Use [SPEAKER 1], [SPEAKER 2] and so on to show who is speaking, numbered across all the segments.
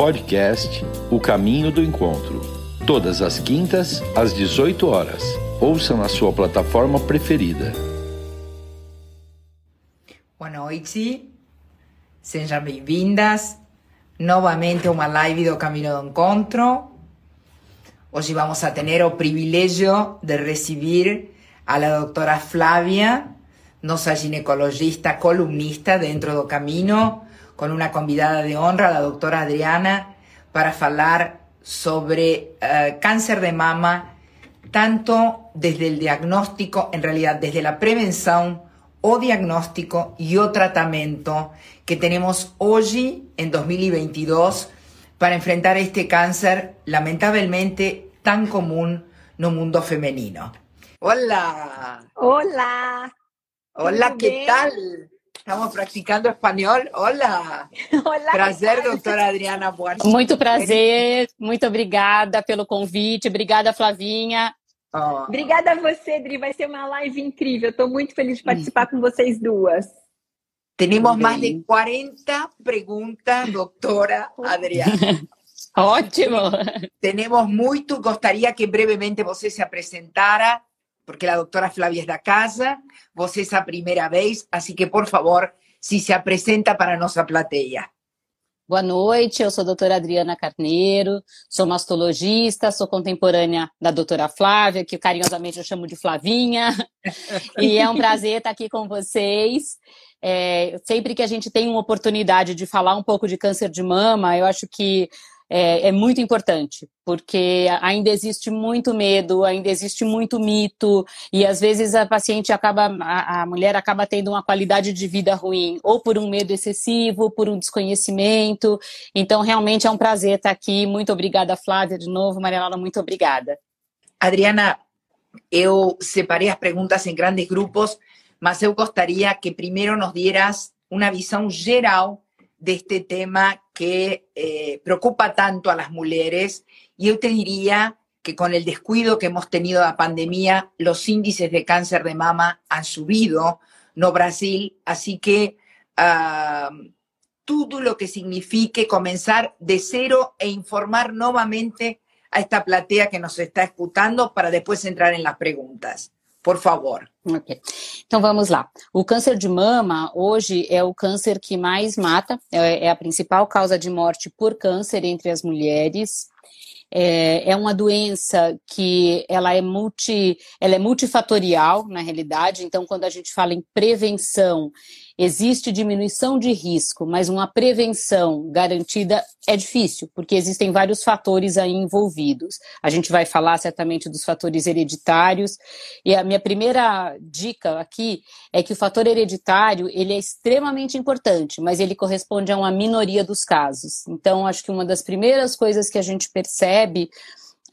[SPEAKER 1] Podcast O Caminho do Encontro. Todas as quintas, às 18 horas. Ouça na sua plataforma preferida.
[SPEAKER 2] Boa noite, sejam bem-vindas novamente uma live do Caminho do Encontro. Hoje vamos a ter o privilégio de receber a doutora Flávia, nossa ginecologista columnista dentro do Caminho, con una convidada de honra, la doctora Adriana, para hablar sobre uh, cáncer de mama, tanto desde el diagnóstico, en realidad desde la prevención o diagnóstico y o tratamiento que tenemos hoy en 2022 para enfrentar este cáncer lamentablemente tan común en el mundo femenino. Hola.
[SPEAKER 3] Hola.
[SPEAKER 2] Hola, ¿qué tal? Estamos practicando espanhol. Olá!
[SPEAKER 3] Olá!
[SPEAKER 2] Prazer, doutora Adriana Buarque.
[SPEAKER 4] Muito prazer, muito obrigada pelo convite. Obrigada, Flavinha.
[SPEAKER 3] Oh. Obrigada a você, Dri. Vai ser uma live incrível. Estou muito feliz de participar com vocês duas.
[SPEAKER 2] Temos mais de 40 perguntas, doutora Adriana.
[SPEAKER 4] Ótimo!
[SPEAKER 2] Temos muito. Gostaria que brevemente você se apresentara porque la doctora Flavia es da casa, vos es a primera vez, así que, por favor, si se apresenta para nossa plateia.
[SPEAKER 4] Boa noite, eu sou a doutora Adriana Carneiro, sou mastologista, sou contemporânea da doutora Flávia, que carinhosamente eu chamo de Flavinha, e é um prazer estar aqui com vocês. É, sempre que a gente tem uma oportunidade de falar um pouco de câncer de mama, eu acho que é, é, muito importante, porque ainda existe muito medo, ainda existe muito mito, e às vezes a paciente acaba, a, a, mulher acaba tendo uma qualidade de vida ruim, ou por um medo excessivo, por um desconhecimento. Então, realmente é um prazer estar aqui. Muito obrigada, Flávia, de novo. Maria Laura, muito obrigada.
[SPEAKER 2] Adriana, eu separei as perguntas em grandes grupos, mas eu gostaria que primeiro nos dieras uma visão geral de este tema que eh, preocupa tanto a las mujeres. Y yo te diría que con el descuido que hemos tenido la pandemia, los índices de cáncer de mama han subido, no Brasil, así que uh, todo lo que signifique comenzar de cero e informar nuevamente a esta platea que nos está escuchando para después entrar en las preguntas. Por favor.
[SPEAKER 4] Então vamos lá. O câncer de mama hoje é o câncer que mais mata, é, é a principal causa de morte por câncer entre as mulheres. É, é, uma doença que ela é multi, ela é multifatorial na realidade. Então, quando a gente fala em prevenção, existe diminuição de risco, mas uma prevenção garantida é difícil, porque existem vários fatores aí envolvidos. A gente vai falar certamente dos fatores hereditários, e a minha primeira dica aqui é que o fator hereditário, ele é extremamente importante, mas ele corresponde a uma minoria dos casos. Então, acho que uma das primeiras coisas que a gente percebe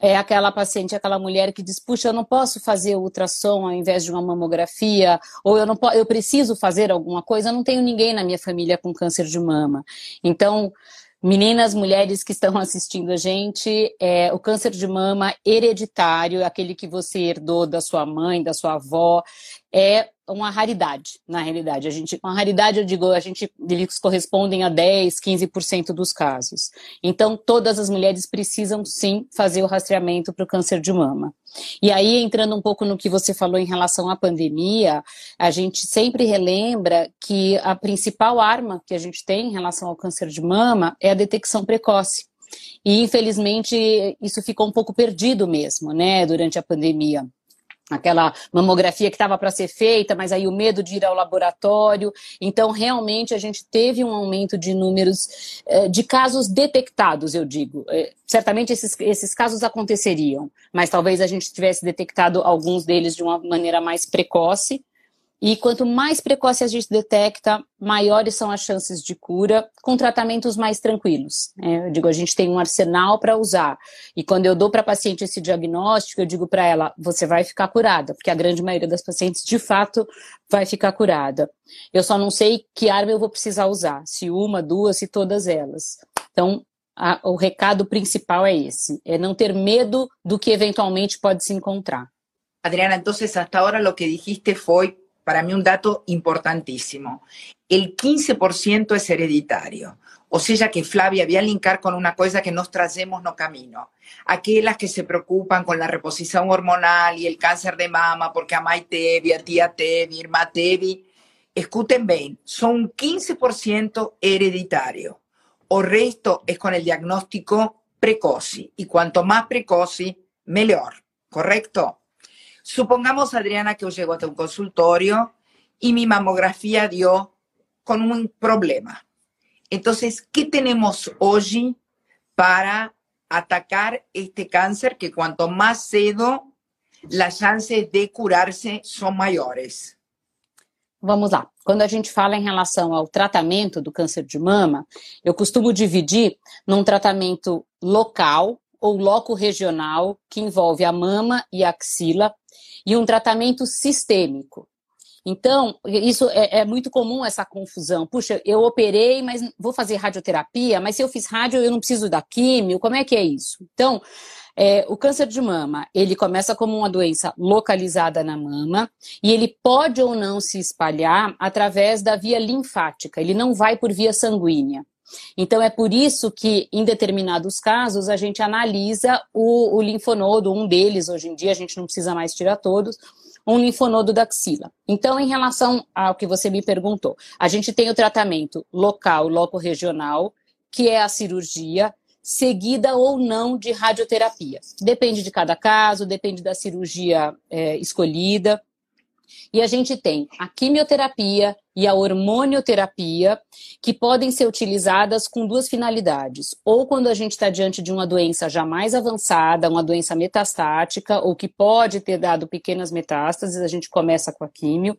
[SPEAKER 4] é aquela paciente, aquela mulher que diz, puxa, eu não posso fazer ultrassom ao invés de uma mamografia, ou eu não eu preciso fazer alguma coisa, eu não tenho ninguém na minha família com câncer de mama. Então, meninas, mulheres que estão assistindo a gente, é, o câncer de mama hereditário, aquele que você herdou da sua mãe, da sua avó, é uma raridade, na realidade. A gente, uma raridade, eu digo, a gente, eles correspondem a 10, 15% dos casos. Então, todas as mulheres precisam sim fazer o rastreamento para o câncer de mama. E aí, entrando um pouco no que você falou em relação à pandemia, a gente sempre relembra que a principal arma que a gente tem em relação ao câncer de mama é a detecção precoce. E, infelizmente, isso ficou um pouco perdido mesmo, né, durante a pandemia aquela mamografia que estava para ser feita, mas aí o medo de ir ao laboratório. Então, realmente, a gente teve um aumento de números eh, de casos detectados, eu digo. Eh, certamente esses, esses casos aconteceriam, mas talvez a gente tivesse detectado alguns deles de uma maneira mais precoce. E quanto mais precoce a gente detecta, maiores são as chances de cura com tratamentos mais tranquilos. É, eu digo, a gente tem um arsenal para usar. E quando eu dou para a paciente esse diagnóstico, eu digo para ela: você vai ficar curada, porque a grande maioria das pacientes, de fato, vai ficar curada. Eu só não sei que arma eu vou precisar usar, se uma, duas, se todas elas. Então, a, o recado principal é esse: é não ter medo do que eventualmente pode se encontrar.
[SPEAKER 2] Adriana, então, até agora, o que dijiste foi para mí un dato importantísimo. El 15% es hereditario. O sea que Flavia, voy a linkar con una cosa que nos trazemos no camino. Aquellas que se preocupan con la reposición hormonal y el cáncer de mama, porque a Mai Tevi, a tía Tevi, irmã Tevi, escuten bien, son 15% hereditario. O resto es con el diagnóstico precoce. Y cuanto más precoce, mejor. ¿Correcto? Supongamos, Adriana, que yo llego a un consultorio y mi mamografía dio con un problema. Entonces, ¿qué tenemos hoy para atacar este cáncer que cuanto más cedo, las chances de curarse son maiores?
[SPEAKER 4] Vamos lá. Quando a gente fala em relação ao tratamento do câncer de mama, eu costumo dividir num tratamento local ou loco regional, que envolve a mama e a axila, e um tratamento sistêmico. Então, isso é, é, muito comum essa confusão. Puxa, eu operei, mas vou fazer radioterapia, mas se eu fiz rádio, eu não preciso da químio, como é que é isso? Então, é, o câncer de mama, ele começa como uma doença localizada na mama e ele pode ou não se espalhar através da via linfática, ele não vai por via sanguínea. Então, é por isso que, em determinados casos, a gente analisa o, o linfonodo, um deles, hoje em dia, a gente não precisa mais tirar todos, um linfonodo da axila. Então, em relação ao que você me perguntou, a gente tem o tratamento local, loco-regional, que é a cirurgia, seguida ou não de radioterapia. Depende de cada caso, depende da cirurgia é, escolhida. E a gente tem a quimioterapia e a hormonioterapia, que podem ser utilizadas com duas finalidades. Ou quando a gente está diante de uma doença já mais avançada, uma doença metastática, ou que pode ter dado pequenas metástases, a gente começa com a químio.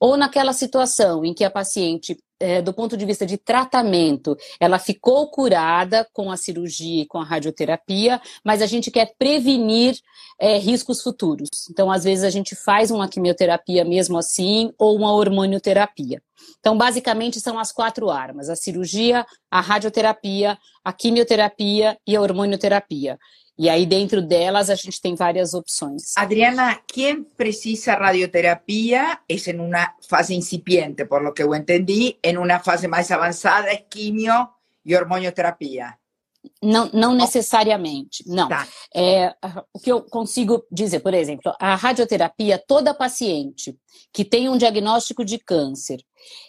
[SPEAKER 4] Ou naquela situação em que a paciente é, do ponto de vista de tratamento, ela ficou curada com a cirurgia e com a radioterapia, mas a gente quer prevenir é, riscos futuros. Então, às vezes, a gente faz uma quimioterapia mesmo assim, ou uma hormonioterapia. Então, basicamente, são as quatro armas: a cirurgia, a radioterapia, a quimioterapia e a hormonioterapia. E aí, dentro delas, a gente tem várias opções.
[SPEAKER 2] Adriana, quem precisa radioterapia é em uma fase incipiente, por lo que eu entendi, em uma fase mais avançada é quimio e hormonioterapia.
[SPEAKER 4] Não, não necessariamente, não. Tá. É, o que eu consigo dizer, por exemplo, a radioterapia, toda paciente que tem um diagnóstico de câncer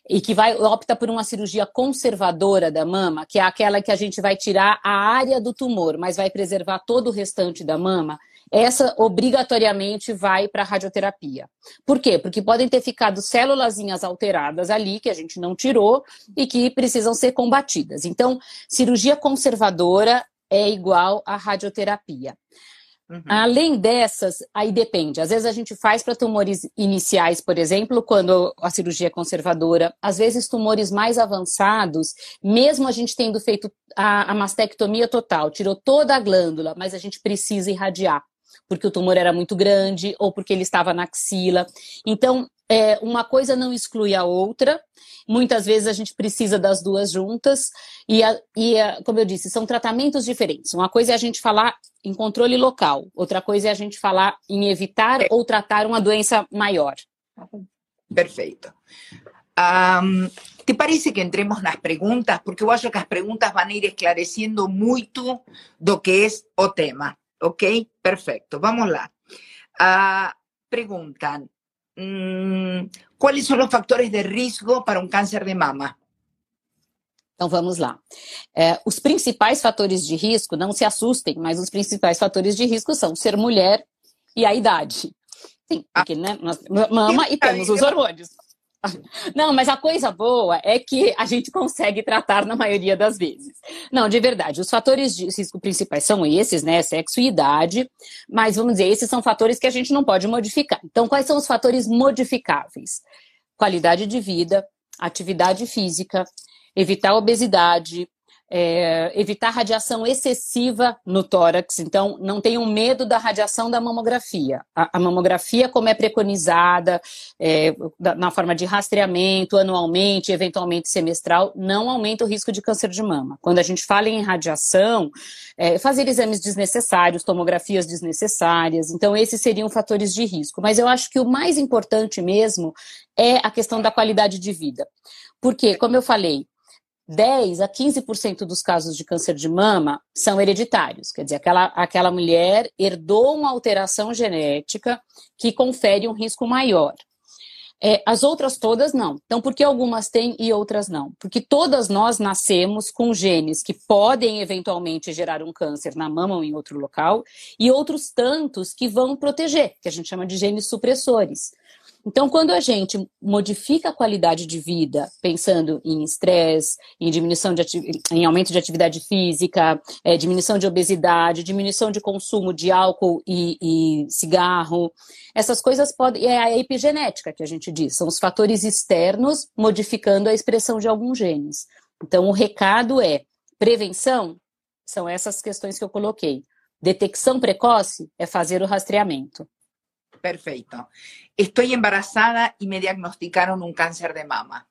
[SPEAKER 4] e que vai opta por uma cirurgia conservadora da mama, que é aquela que a gente vai tirar a área do tumor, mas vai preservar todo o restante da mama, essa obrigatoriamente vai para a radioterapia. Por quê? Porque podem ter ficado célulazinhas alteradas ali, que a gente não tirou, e que precisam ser combatidas. Então, cirurgia conservadora é igual a radioterapia. Uhum. Além dessas, aí depende. Às vezes a gente faz para tumores iniciais, por exemplo, quando a cirurgia é conservadora. Às vezes, tumores mais avançados, mesmo a gente tendo feito a, a mastectomia total, tirou toda a glândula, mas a gente precisa irradiar porque o tumor era muito grande ou porque ele estava na axila. Então, é, uma coisa não exclui a outra. Muitas vezes a gente precisa das duas juntas. E, a, e a, como eu disse, são tratamentos diferentes. Uma coisa é a gente falar em controle local, outra coisa é a gente falar em evitar ou tratar uma doença maior.
[SPEAKER 2] Perfeito. Um, ¿Te parece que entremos nas perguntas? Porque eu acho que as perguntas vão ir esclarecendo muito do que é o tema. Ok, perfecto. Vamos lá. Uh, preguntan, hum, ¿cuáles son los factores de riesgo para um câncer de mama?
[SPEAKER 4] Então vamos lá. É, os principais fatores de risco, não se assustem, mas os principais fatores de risco são ser mulher e a idade. Sim, porque né, nós, mama e temos os hormônios. Não, mas a coisa boa é que a gente consegue tratar na maioria das vezes. Não, de verdade, os fatores de risco principais são esses, né? Sexo e idade, mas vamos dizer, esses são fatores que a gente não pode modificar. Então, quais são os fatores modificáveis? Qualidade de vida, atividade física, evitar obesidade, é, evitar radiação excessiva no tórax, então não tenham medo da radiação da mamografia. A, a mamografia, como é preconizada, é, da, na forma de rastreamento, anualmente, eventualmente semestral, não aumenta o risco de câncer de mama. Quando a gente fala em radiação, é, fazer exames desnecessários, tomografias desnecessárias, então esses seriam fatores de risco. Mas eu acho que o mais importante mesmo é a questão da qualidade de vida. Porque, como eu falei, 10 a 15% dos casos de câncer de mama são hereditários, quer dizer, aquela, aquela mulher herdou uma alteração genética que confere um risco maior. É, as outras todas não. Então, por que algumas têm e outras não? Porque todas nós nascemos com genes que podem eventualmente gerar um câncer na mama ou em outro local, e outros tantos que vão proteger, que a gente chama de genes supressores. Então, quando a gente modifica a qualidade de vida, pensando em estresse, em diminuição de em aumento de atividade física, é, diminuição de obesidade, diminuição de consumo de álcool e, e cigarro, essas coisas podem. É a epigenética que a gente diz, são os fatores externos modificando a expressão de alguns genes. Então, o recado é prevenção, são essas questões que eu coloquei. Detecção precoce é fazer o rastreamento.
[SPEAKER 2] Perfecto. Estoy embarazada y me diagnosticaron un cáncer de mama.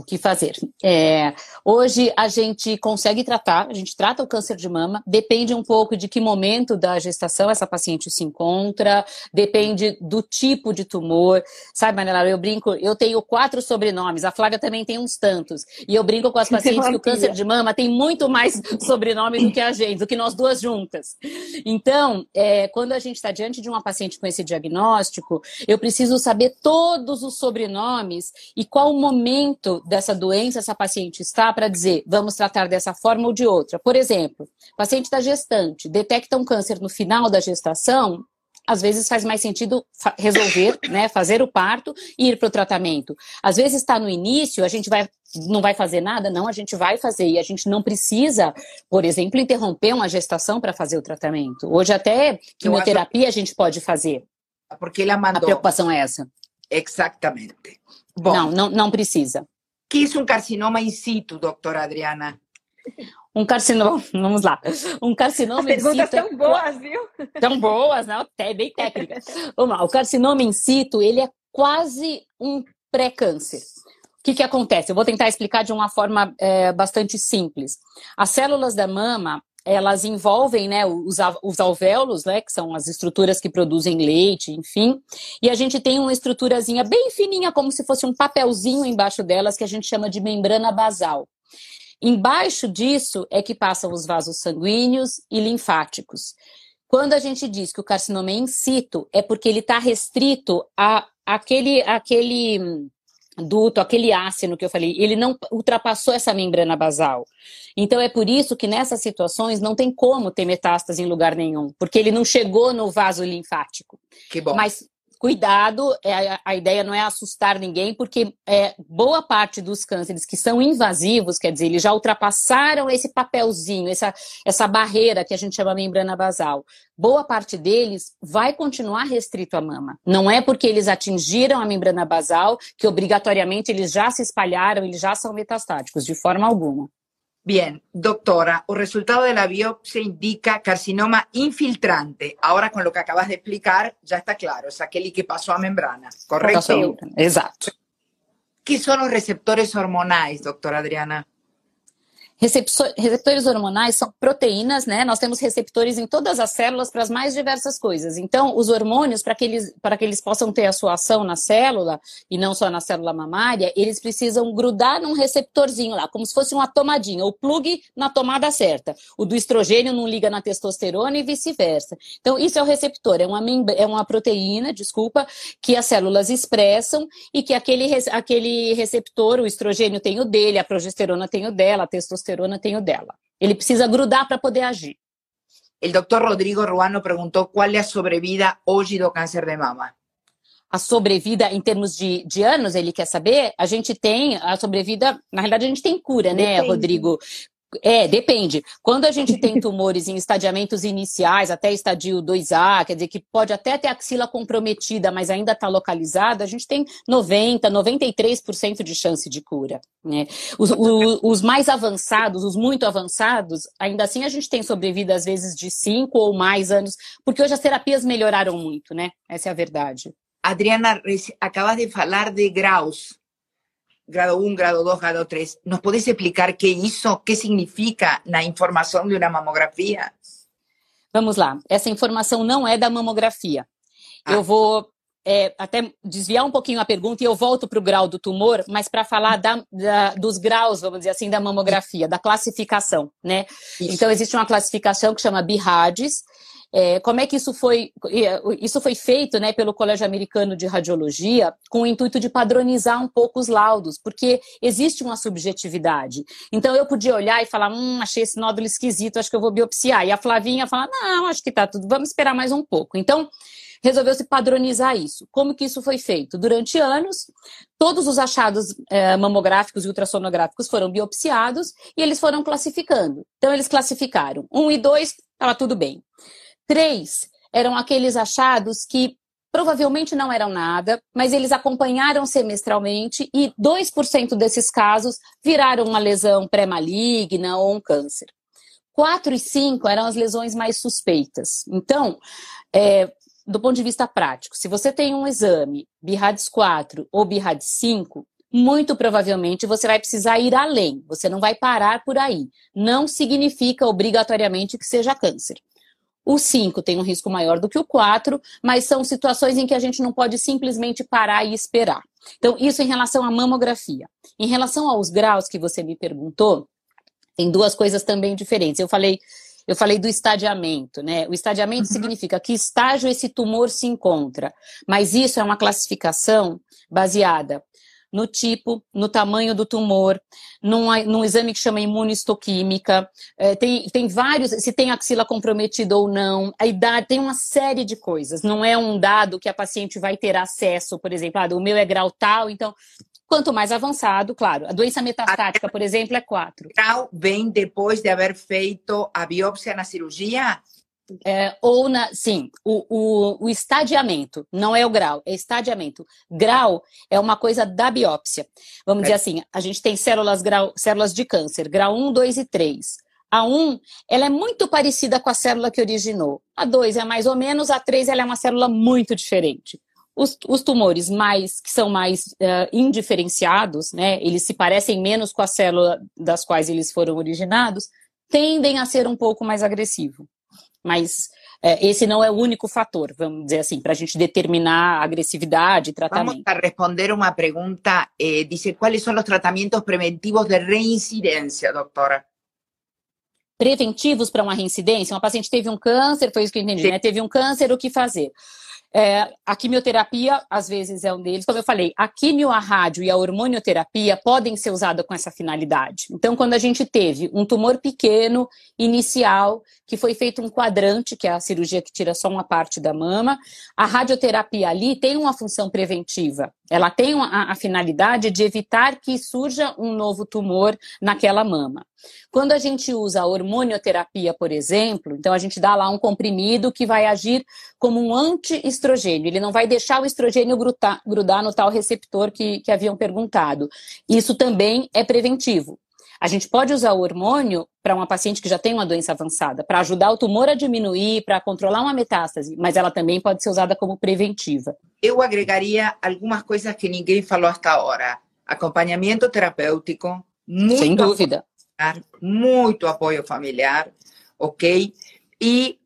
[SPEAKER 4] O que fazer. É, hoje a gente consegue tratar, a gente trata o câncer de mama, depende um pouco de que momento da gestação essa paciente se encontra, depende do tipo de tumor. Sabe, Manela, eu brinco, eu tenho quatro sobrenomes, a Flávia também tem uns tantos. E eu brinco com as pacientes que o câncer de mama tem muito mais sobrenome do que a gente, do que nós duas juntas. Então, é, quando a gente está diante de uma paciente com esse diagnóstico, eu preciso saber todos os sobrenomes e qual o momento dessa doença essa paciente está para dizer, vamos tratar dessa forma ou de outra. Por exemplo, paciente da gestante detecta um câncer no final da gestação, às vezes faz mais sentido resolver, né, fazer o parto e ir para o tratamento. Às vezes está no início, a gente vai não vai fazer nada, não, a gente vai fazer e a gente não precisa, por exemplo, interromper uma gestação para fazer o tratamento. Hoje até quimioterapia a gente pode fazer.
[SPEAKER 2] Porque ela mandou.
[SPEAKER 4] A preocupação é essa.
[SPEAKER 2] Exatamente.
[SPEAKER 4] Bom, não, não, não precisa.
[SPEAKER 2] Que es un carcinoma in situ, doctora Adriana?
[SPEAKER 4] Um carcinoma, vamos lá. Um carcinoma
[SPEAKER 3] As perguntas in situ. Tão boas, viu?
[SPEAKER 4] Tão boas, né? Até bem técnicas. Vamos lá. O carcinoma in situ, ele é quase um pré-câncer. O que, que acontece? Eu vou tentar explicar de uma forma é, bastante simples. As células da mama, elas envolvem né, os, os alvéolos, né, que são as estruturas que produzem leite, enfim, e a gente tem uma estruturazinha bem fininha, como se fosse um papelzinho embaixo delas, que a gente chama de membrana basal. Embaixo disso é que passam os vasos sanguíneos e linfáticos. Quando a gente diz que o carcinoma é in situ, é porque ele está restrito a aquele, aquele duto, aquele ácido que eu falei, ele não ultrapassou essa membrana basal. Então é por isso que nessas situações não tem como ter metástase em lugar nenhum, porque ele não chegou no vaso linfático.
[SPEAKER 2] Que bom.
[SPEAKER 4] Mas cuidado, é, a ideia não é assustar ninguém, porque é, boa parte dos cânceres que são invasivos, quer dizer, eles já ultrapassaram esse papelzinho, essa, essa barreira que a gente chama membrana basal. Boa parte deles vai continuar restrito à mama. Não é porque eles atingiram a membrana basal que obrigatoriamente eles já se espalharam, eles já são metastáticos, de forma alguma.
[SPEAKER 2] Bien, doctora, el resultado de la biopsia indica carcinoma infiltrante. Ahora, con lo que acabas de explicar, ya está claro, es aquel que pasó a membrana, ¿correcto?
[SPEAKER 4] Exacto.
[SPEAKER 2] ¿Qué son los receptores hormonales, doctora Adriana?
[SPEAKER 4] Receptores hormonais são proteínas, né? Nós temos receptores em todas as células para as mais diversas coisas. Então, os hormônios, para que, eles, para que eles possam ter a sua ação na célula, e não só na célula mamária, eles precisam grudar num receptorzinho lá, como se fosse uma tomadinha, o plug na tomada certa. O do estrogênio não liga na testosterona e vice-versa. Então, isso é o receptor, é uma, é uma proteína, desculpa, que as células expressam e que aquele, aquele receptor, o estrogênio tem o dele, a progesterona tem o dela, a testosterona testosterona tenho dela. Ele precisa grudar para poder agir.
[SPEAKER 2] O doctor Rodrigo Ruano perguntou qual é a sobrevida hoje do câncer de mama.
[SPEAKER 4] A sobrevida em termos de, de anos, ele quer saber? A gente tem a sobrevida, na realidade a gente tem cura, né. Rodrigo? É, depende. Quando a gente tem tumores em estadiamentos iniciais, até estadio 2A, quer dizer que pode até ter axila comprometida, mas ainda está localizada, a gente tem 90%, 93% de chance de cura. Né? Os, os, os, mais avançados, os muito avançados, ainda assim a gente tem sobrevida às vezes de 5 ou mais anos, porque hoje as terapias melhoraram muito, né? Essa é a verdade.
[SPEAKER 2] Adriana, acabas de falar de graus. Grado 1, grado 2, grado 3. ¿Nos podés explicar qué hizo, qué significa na informação de uma mamografia?
[SPEAKER 4] Vamos lá. Essa informação não é da mamografia. Ah. Eu vou é, até desviar um pouquinho a pergunta e eu volto para o grau do tumor, mas para falar da, da, dos graus, vamos dizer assim, da mamografia, da classificação, né? Isso. Então, existe uma classificação que chama BIRADS, é, como é que isso foi, é, isso foi feito né, pelo Colégio Americano de Radiologia com o intuito de padronizar um pouco os laudos, porque existe uma subjetividade. Então eu podia olhar e falar, hum, achei esse nódulo esquisito, acho que eu vou biopsiar. E a Flavinha falar, não, acho que tá tudo, vamos esperar mais um pouco. Então, resolveu-se padronizar isso. Como que isso foi feito? Durante anos, todos os achados é, mamográficos e ultrassonográficos foram biopsiados e eles foram classificando. Então, eles classificaram um e dois, estava tudo bem. Três eram aqueles achados que provavelmente não eram nada, mas eles acompanharam semestralmente e 2% desses casos viraram uma lesão pré-maligna ou um câncer. 4 e 5 eram as lesões mais suspeitas. Então, é, do ponto de vista prático, se você tem um exame BIRADS 4 ou BIRADS 5, muito provavelmente você vai precisar ir além, você não vai parar por aí. Não significa obrigatoriamente que seja câncer. O 5 tem um risco maior do que o 4, mas são situações em que a gente não pode simplesmente parar e esperar. Então, isso em relação à mamografia. Em relação aos graus que você me perguntou, tem duas coisas também diferentes. Eu falei, eu falei do estadiamento, né? O estadiamento uhum. significa que estágio esse tumor se encontra, mas isso é uma classificação baseada no tipo, no tamanho do tumor, num, num exame que chama imunistoquímica, é, tem, tem vários, se tem axila comprometida ou não, a idade, tem uma série de coisas. Não é um dado que a paciente vai ter acesso, por exemplo, ah, o meu é grau tal, então Quanto mais avançado, claro. A doença metastática, por exemplo, é 4.
[SPEAKER 2] Grau vem depois de haver feito a biópsia na cirurgia?
[SPEAKER 4] É, ou na, sim, o, o, o, estadiamento, não é o grau, é estadiamento. Grau é uma coisa da biópsia. Vamos é. dizer assim, a gente tem células, grau, células de câncer, grau 1, 2 e 3. A 1, ela é muito parecida com a célula que originou. A 2 é mais ou menos, a 3 ela é uma célula muito diferente. Os, os tumores mais que são mais uh, indiferenciados, né, eles se parecem menos com a célula das quais eles foram originados, tendem a ser um pouco mais agressivo. Mas é, esse não é o único fator, vamos dizer assim, para a gente determinar agressividade e tratamento.
[SPEAKER 2] Vamos a responder uma pergunta. Eh, dice, quais são os tratamentos preventivos de reincidência, doutora?
[SPEAKER 4] Preventivos para uma reincidência? Uma paciente teve um câncer, foi isso que eu entendi, né? Teve um câncer, o que fazer? É, a quimioterapia, às vezes, é um deles. Como eu falei, a quimio, a rádio e a hormonioterapia podem ser usadas com essa finalidade. Então, quando a gente teve um tumor pequeno, inicial, que foi feito um quadrante, que é a cirurgia que tira só uma parte da mama, a radioterapia ali tem uma função preventiva. Ela tem a, a finalidade de evitar que surja um novo tumor naquela mama. Quando a gente usa a hormonioterapia, por exemplo, então a gente dá lá um comprimido que vai agir como um anti-estrogênio. Ele não vai deixar o estrogênio grudar, grudar no tal receptor que, que haviam perguntado. Isso também é preventivo. A gente pode usar o hormônio para uma paciente que já tem uma doença avançada, para ajudar o tumor a diminuir, para controlar uma metástase, mas ela também pode ser usada como preventiva.
[SPEAKER 2] Eu agregaria algumas coisas que ninguém falou até agora. Acompanhamento terapêutico,
[SPEAKER 4] muito Sem dúvida
[SPEAKER 2] muito apoio familiar, ok? E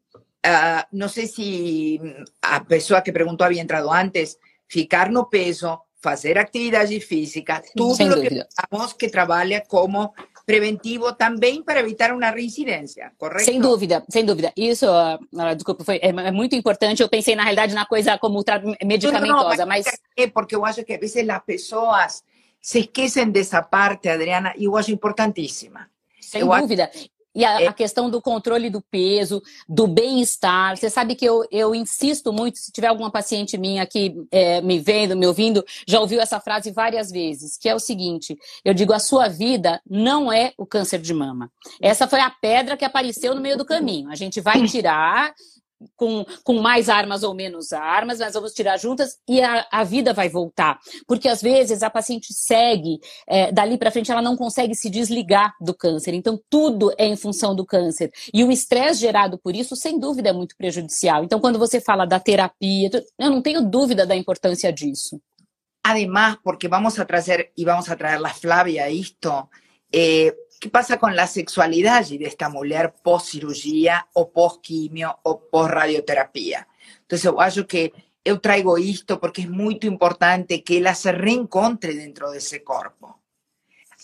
[SPEAKER 2] uh, não sei se a pessoa que perguntou havia entrado antes, ficar no peso, fazer atividade física, tudo o que falamos que trabalha como preventivo também para evitar uma reincidência, correto?
[SPEAKER 4] Sem dúvida, sem dúvida. Isso, uh, desculpa, foi, é, é, muito importante. Eu pensei, na realidade, na coisa como medicamentosa, não, mas...
[SPEAKER 2] É porque eu acho que, às vezes, as pessoas se esquecem dessa parte, Adriana, e eu acho importantíssima.
[SPEAKER 4] Sem eu dúvida. Acho... E a, é. a, questão do controle do peso, do bem-estar. Você sabe que eu, eu insisto muito, se tiver alguma paciente minha aqui é, me vendo, me ouvindo, já ouviu essa frase várias vezes, que é o seguinte: eu digo, a sua vida não é o câncer de mama. Essa foi a pedra que apareceu no meio do caminho. A gente vai tirar com, com mais armas ou menos armas, nós vamos tirar juntas e a, a vida vai voltar. Porque às vezes a paciente segue, é, dali para frente ela não consegue se desligar do câncer. Então tudo é em função do câncer. E o estresse gerado por isso, sem dúvida, é muito prejudicial. Então quando você fala da terapia, eu não tenho dúvida da importância disso.
[SPEAKER 2] Además, porque vamos a trazer e vamos a trazer a Flávia isto, eh, ¿Qué pasa con la sexualidad de esta mujer post cirugía o post quimio o post radioterapia? Entonces, yo acho que yo traigo esto porque es muy importante que ella se reencontre dentro de ese cuerpo.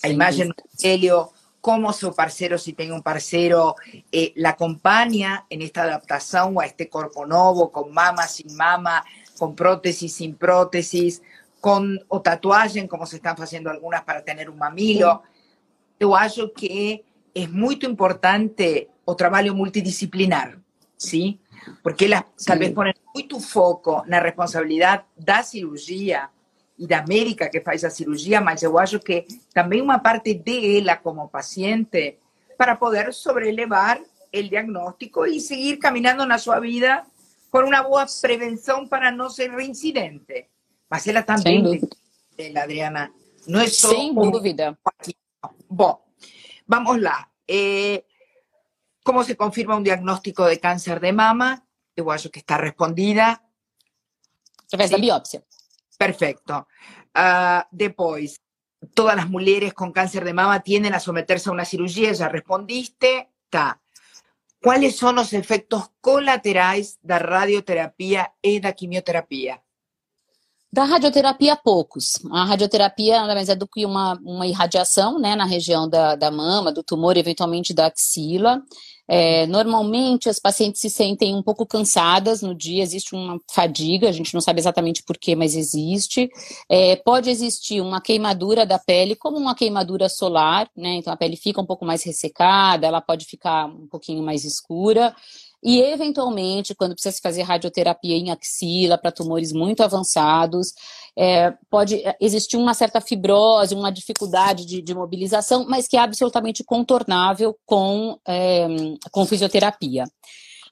[SPEAKER 2] A imagen Helio, cómo su parcero, si tiene un parcero, eh, la acompaña en esta adaptación a este cuerpo nuevo, con mama, sin mama, con prótesis, sin prótesis, con o tatuaje, como se están haciendo algunas para tener un mamilo. Eu acho que é muito importante o trabalho multidisciplinar, sim? Porque elas talvez põem muito foco na responsabilidade da cirurgia e da médica que faz a cirurgia, mas eu acho que também uma parte dela como paciente para poder sobrelevar o diagnóstico e seguir caminhando na sua vida com uma boa prevenção para não ser reincidente. Mas ela também, Adriana, não é só
[SPEAKER 4] Sem dúvida.
[SPEAKER 2] Bom, vamos lá. Eh, ¿Cómo se confirma un diagnóstico de cáncer de mama? Yo acho que está respondida.
[SPEAKER 4] Através sí. da biopsia.
[SPEAKER 2] Perfecto. Uh, depois, todas las mujeres con cáncer de mama tienden a someterse a una cirugía, ya respondiste. Tá. ¿Cuáles son los efectos colaterais da radioterapia e da quimioterapia?
[SPEAKER 4] Da radioterapia, poucos. A radioterapia nada mais é do que uma, uma irradiação né, na região da, da mama, do tumor, eventualmente da axila. É, normalmente as pacientes se sentem um pouco cansadas no dia, existe uma fadiga, a gente não sabe exatamente porquê, mas existe. É, pode existir uma queimadura da pele, como uma queimadura solar, né? Então a pele fica um pouco mais ressecada, ela pode ficar um pouquinho mais escura. E, eventualmente, quando precisa se fazer radioterapia em axila para tumores muito avançados, é, pode existir uma certa fibrose, uma dificuldade de, de mobilização, mas que é absolutamente contornável com, é, com fisioterapia.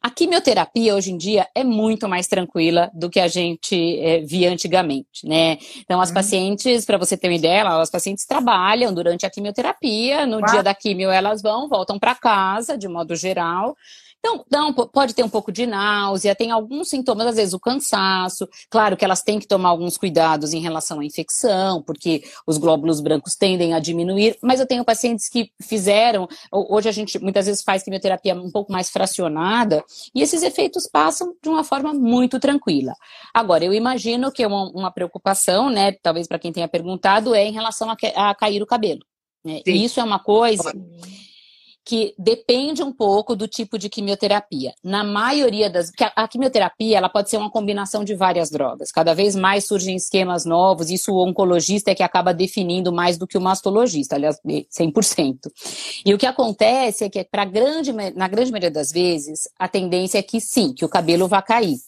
[SPEAKER 4] A quimioterapia hoje em dia é muito mais tranquila do que a gente é, via antigamente, né? Então, as uhum. pacientes, para você ter uma ideia, as pacientes trabalham durante a quimioterapia, no dia da quimio elas vão, voltam para casa, de modo geral, então, não, pode ter um pouco de náusea, tem alguns sintomas, às vezes o cansaço. Claro que elas têm que tomar alguns cuidados em relação à infecção, porque os glóbulos brancos tendem a diminuir. Mas eu tenho pacientes que fizeram, hoje a gente muitas vezes faz quimioterapia um pouco mais fracionada, e esses efeitos passam de uma forma muito tranquila. Agora, eu imagino que uma, uma preocupação, né, talvez para quem tenha perguntado, é em relação a, a cair o cabelo. Né? E isso é uma coisa que depende um pouco do tipo de quimioterapia. Na maioria das. Porque a, quimioterapia ela pode ser uma combinação de várias drogas. Cada vez mais surgem esquemas novos, isso o oncologista é que acaba definindo mais do que o mastologista, aliás, 100%. E o que acontece é que, pra grande, na grande maioria das vezes, a tendência é que sim, que o cabelo vai cair.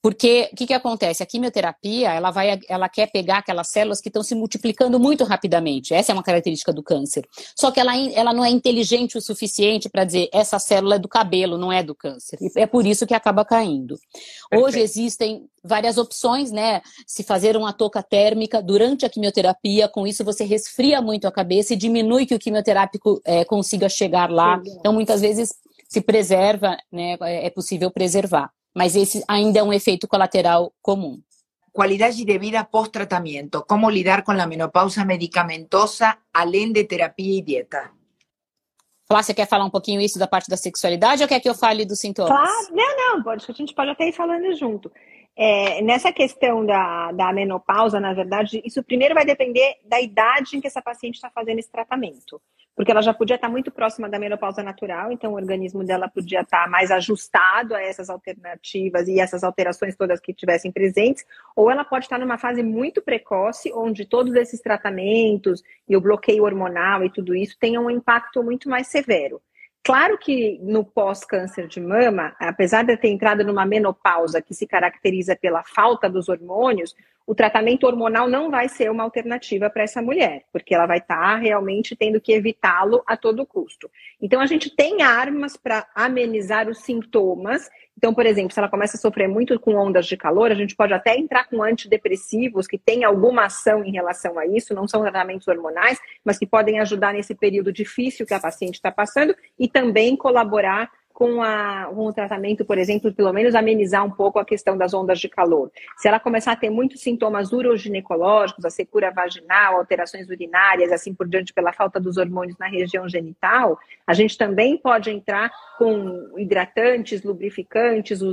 [SPEAKER 4] Porque o que, que acontece? A quimioterapia, ela vai, ela quer pegar aquelas células que estão se multiplicando muito rapidamente. Essa é uma característica do câncer. Só que ela, ela não é inteligente o suficiente para dizer essa célula é do cabelo, não é do câncer. E é por isso que acaba caindo. Perfeito. Hoje existem várias opções, né? Se fazer uma touca térmica durante a quimioterapia, com isso você resfria muito a cabeça e diminui que o quimioterápico é, consiga chegar lá. Então, muitas vezes se preserva, né? É possível preservar mas esse ainda é um efeito colateral comum.
[SPEAKER 2] Qualidade de vida pós-tratamento. Como lidar com a menopausa medicamentosa, além de terapia e dieta?
[SPEAKER 4] Flá, você quer falar um pouquinho isso da parte da sexualidade ou quer que eu fale dos sintomas?
[SPEAKER 3] Claro, não, não, pode, a gente pode até ir falando junto. É, nessa questão da, da menopausa, na verdade, isso primeiro vai depender da idade em que essa paciente está fazendo esse tratamento porque ela já podia estar muito próxima da menopausa natural, então o organismo dela podia estar mais ajustado a essas alternativas e essas alterações todas que tivessem presentes, ou ela pode estar numa fase muito precoce, onde todos esses tratamentos e o bloqueio hormonal e tudo isso tenham um impacto muito mais severo. Claro que no pós-câncer de mama, apesar de ter entrado numa menopausa que se caracteriza pela falta dos hormônios, o tratamento hormonal não vai ser uma alternativa para essa mulher, porque ela vai estar tá realmente tendo que evitá-lo a todo custo. Então, a gente tem armas para amenizar os sintomas então, por exemplo, se ela começa a sofrer muito com ondas de calor, a gente pode até entrar com antidepressivos que têm alguma ação em relação a isso, não são tratamentos hormonais, mas que podem ajudar nesse período difícil que a paciente está passando e também colaborar com, a, com o tratamento, por exemplo, pelo menos amenizar um pouco a questão das ondas de calor. Se ela começar a ter muitos sintomas uroginecológicos, a secura vaginal, alterações urinárias, assim por diante, pela falta dos hormônios na região genital, a gente também pode entrar com hidratantes, lubrificantes, o,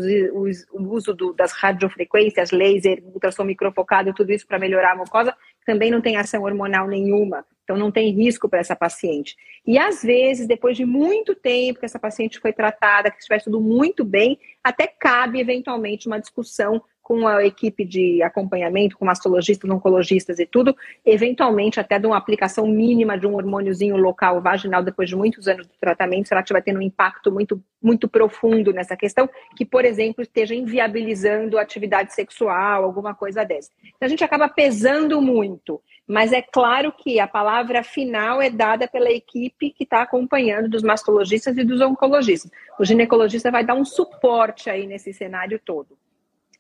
[SPEAKER 3] uso do, das radiofrequências, laser, ultrassom microfocado, tudo isso para melhorar a mucosa, também não tem ação hormonal nenhuma. Então, não tem risco para essa paciente. E às vezes, depois de muito tempo que essa paciente foi tratada, que estiver tudo muito bem, até cabe eventualmente uma discussão com a equipe de acompanhamento, com mastologistas, oncologistas e tudo, eventualmente até de uma aplicação mínima de um hormôniozinho local vaginal depois de muitos anos de tratamento, se ela estiver tendo um impacto muito, muito profundo nessa questão, que, por exemplo, esteja inviabilizando a atividade sexual, alguma coisa dessa. Então, a gente acaba pesando muito. Mas é claro que a palavra final é dada pela equipe que está acompanhando dos mastologistas e dos oncologistas. O ginecologista vai dar um suporte aí nesse cenário todo.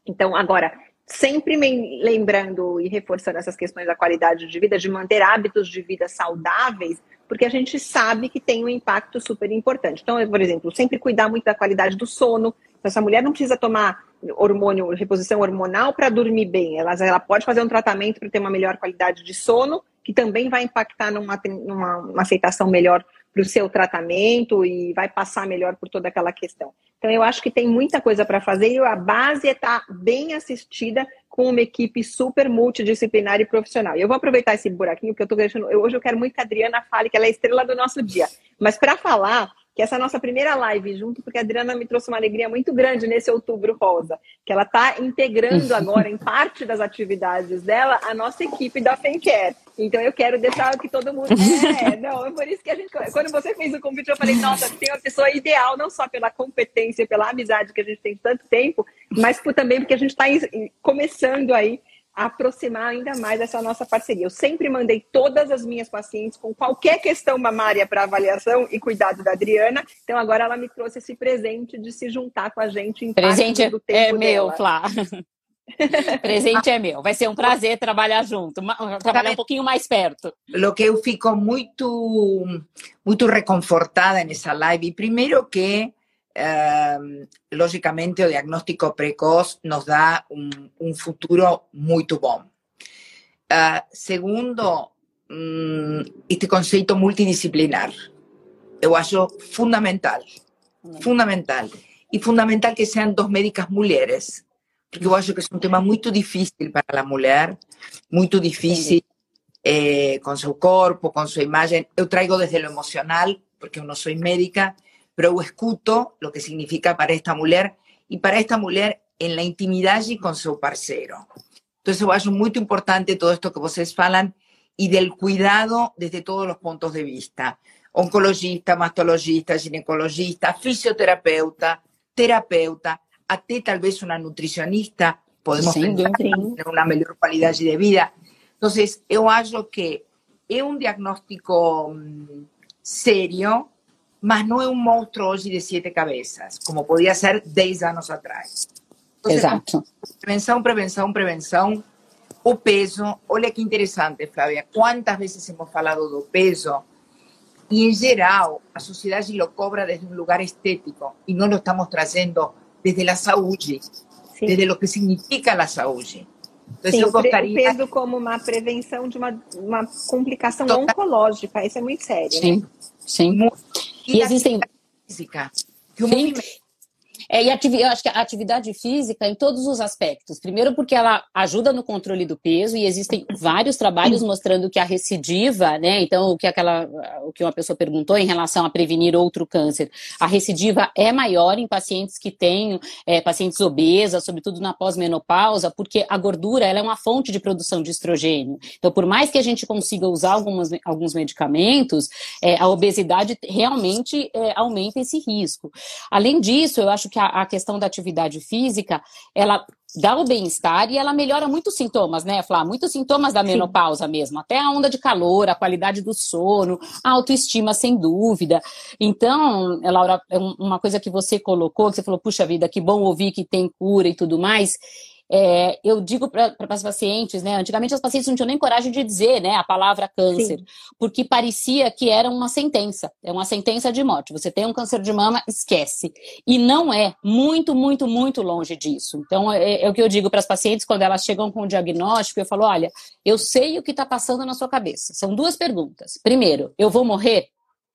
[SPEAKER 3] Então, agora, sempre lembrando e reforçando essas questões da qualidade de vida, de manter hábitos de vida saudáveis, porque a gente sabe que tem um impacto super importante. Então, por exemplo, sempre cuidar muito da qualidade do sono. Então, essa mulher não precisa tomar hormônio, reposição hormonal para dormir bem. Ela, ela pode fazer um tratamento para ter uma melhor qualidade de sono, que também vai impactar numa, numa aceitação melhor para o seu tratamento e vai passar melhor por toda aquela questão. Então, eu acho que tem muita coisa para fazer e a base é estar tá bem assistida com uma equipe super multidisciplinar e profissional. E eu vou aproveitar esse buraquinho, porque eu estou deixando. Hoje eu quero muito que a Adriana fale, que ela é a estrela do nosso dia. Mas para falar, que essa é a nossa primeira live junto, porque a Adriana me trouxe uma alegria muito grande nesse outubro rosa, que ela está integrando agora em parte das atividades dela a nossa equipe da FemCare. Então eu quero deixar que todo mundo. É, não, é por isso que a gente. Quando você fez o convite, eu falei, nossa, tem uma pessoa ideal, não só pela competência, pela amizade que a gente tem tanto tempo, mas por, também porque a gente está começando aí aproximar ainda mais essa nossa parceria. Eu sempre mandei todas as minhas pacientes com qualquer questão mamária para avaliação e cuidado da Adriana. Então agora ela me trouxe esse presente de se juntar com a gente em
[SPEAKER 4] presente
[SPEAKER 3] do
[SPEAKER 4] tempo é meu, Flá. presente é meu. Vai ser um prazer trabalhar junto, trabalhar um pouquinho mais perto.
[SPEAKER 2] Lo que eu fico muito muito reconfortada nessa live, primeiro que Em, lógicamente el diagnóstico precoz nos da un, futuro muy bom. Uh, segundo, mm, este concepto multidisciplinar. Eu acho fundamental. Fundamental. Y fundamental que sean dos médicas mujeres. Porque eu acho que es un tema muy difícil para la mujer, muy difícil eh, con su cuerpo, con su imagen. Yo traigo desde lo emocional, porque yo no soy médica, pero escuto lo que significa para esta mujer y para esta mujer en la intimidad y con su parceiro. Entonces, eu acho muito importante todo esto que vocês falam y del cuidado desde todos los puntos de vista. Oncologista, mastologista, ginecologista, fisioterapeuta, terapeuta, até tal vez una nutricionista, podemos sim, sim. una mejor calidad de vida. Entonces, eu acho que é um diagnóstico mm, serio, mas não é um monstro hoje de sete cabeças, como podia ser dez anos atrás.
[SPEAKER 4] Exato.
[SPEAKER 2] Prevenção, prevenção, prevenção. O peso, olha que interessante, Flávia, quantas vezes hemos falado do peso e, em geral, a sociedade lo cobra desde um lugar estético e nós lo estamos trazendo desde a saúde, Sim. desde o que significa a saúde.
[SPEAKER 3] Então, Sim, eu gostaria... o peso como uma prevenção de uma, uma complicação Total... oncológica, isso é muito sério.
[SPEAKER 4] Sim,
[SPEAKER 3] né?
[SPEAKER 4] sim. Muito e existem. Física.
[SPEAKER 2] Que o Sim. movimento
[SPEAKER 4] É, e ativi eu acho que a atividade física em todos os aspectos. Primeiro, porque ela ajuda no controle do peso, e existem vários trabalhos mostrando que a recidiva, né? Então, o que aquela o que uma pessoa perguntou em relação a prevenir outro câncer, a recidiva é maior em pacientes que têm é, pacientes obesas, sobretudo na pós-menopausa, porque a gordura ela é uma fonte de produção de estrogênio. Então, por mais que a gente consiga usar algumas, alguns medicamentos, é, a obesidade realmente é, aumenta esse risco. Além disso, eu acho que a, a questão da atividade física, ela dá o bem-estar e ela melhora muitos sintomas, né, Flá? Muitos sintomas da menopausa Sim. mesmo, até a onda de calor, a qualidade do sono, a autoestima, sem dúvida. Então, Laura, é uma coisa que você colocou, que você falou, puxa vida, que bom ouvir que tem cura e tudo mais. É, eu digo para as pacientes, né? Antigamente as pacientes não tinham nem coragem de dizer, né, a palavra câncer, Sim. porque parecia que era uma sentença, é uma sentença de morte. Você tem um câncer de mama, esquece. E não é, muito, muito, muito longe disso. Então é, é o que eu digo para as pacientes quando elas chegam com o diagnóstico, eu falo, olha, eu sei o que está passando na sua cabeça. São duas perguntas. Primeiro, eu vou morrer?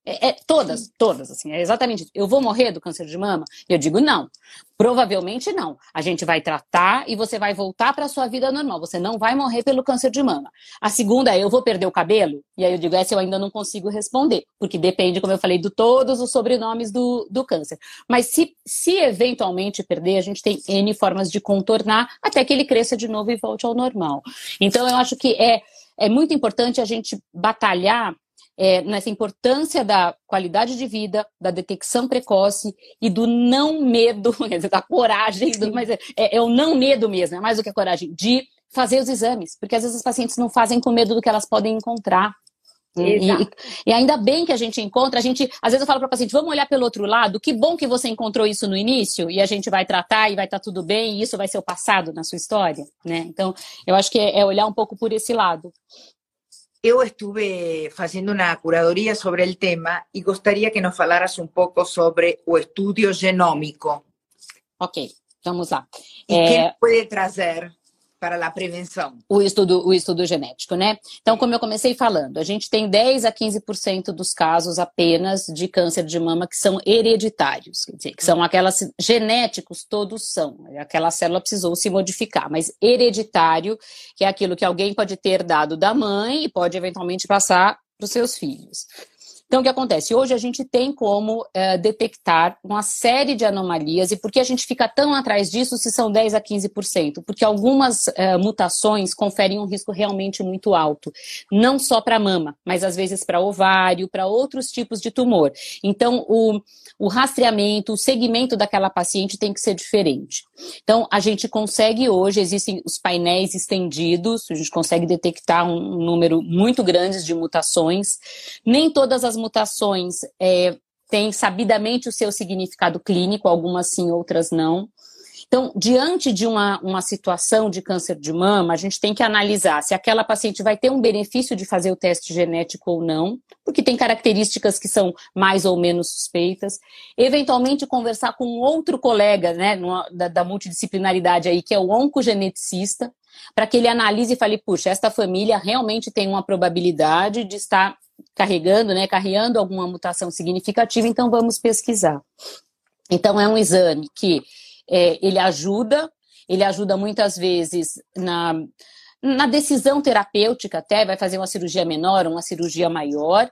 [SPEAKER 4] É, é, todas, todas, assim, é exatamente isso. Eu vou morrer do câncer de mama? Eu digo não. Provavelmente não. A gente vai tratar e você vai voltar para a sua vida normal. Você não vai morrer pelo câncer de mama. A segunda é, eu vou perder o cabelo? E aí eu digo, essa eu ainda não consigo responder, porque depende, como eu falei, de todos os sobrenomes do, do câncer. Mas se, se eventualmente perder, a gente tem N formas de contornar até que ele cresça de novo e volte ao normal. Então eu acho que é, é muito importante a gente batalhar é, nessa importância da qualidade de vida, da detecção precoce e do não medo, da coragem, do, mas é, é, é, o não medo mesmo, é mais do que a coragem, de fazer os exames, porque às vezes as pacientes não fazem com medo do que elas podem encontrar. E, e, e, ainda bem que a gente encontra, a gente, às vezes eu falo para o paciente, vamos olhar pelo outro lado, que bom que você encontrou isso no início, e a gente vai tratar e vai estar tá tudo bem, e isso vai ser o passado na sua história, né? Então, eu acho que é, é olhar um pouco por esse lado.
[SPEAKER 2] Eu estuve haciendo una curaduría sobre el tema y gustaría que nos falaras un poco sobre o estudio genómico.
[SPEAKER 4] Ok, vamos lá.
[SPEAKER 2] E é... que pode trazer para a prevenção.
[SPEAKER 4] O estudo, o estudo genético, né? Então, como eu comecei falando, a gente tem 10 a 15% dos casos apenas de câncer de mama que são hereditários, quer dizer, que são aquelas genéticos, todos são. Aquela célula precisou se modificar, mas hereditário, que é aquilo que alguém pode ter dado da mãe e pode eventualmente passar para os seus filhos. Então, o que acontece? Hoje a gente tem como é, detectar uma série de anomalias, e por que a gente fica tão atrás disso se são 10 a 15%? Porque algumas é, mutações conferem um risco realmente muito alto, não só para mama, mas às vezes para ovário, para outros tipos de tumor. Então, o, o rastreamento, o segmento daquela paciente tem que ser diferente. Então, a gente consegue hoje, existem os painéis estendidos, a gente consegue detectar um número muito grande de mutações. Nem todas as mutações é, têm sabidamente o seu significado clínico, algumas sim, outras não. Então, diante de uma, uma situação de câncer de mama, a gente tem que analisar se aquela paciente vai ter um benefício de fazer o teste genético ou não, porque tem características que são mais ou menos suspeitas. Eventualmente, conversar com outro colega né, numa, da, da multidisciplinaridade aí, que é o oncogeneticista, para que ele analise e fale, puxa, esta família realmente tem uma probabilidade de estar carregando, né, carreando alguma mutação significativa, então vamos pesquisar. Então, é um exame que é, ele ajuda, ele ajuda muitas vezes na, na decisão terapêutica, até vai fazer uma cirurgia menor, uma cirurgia maior,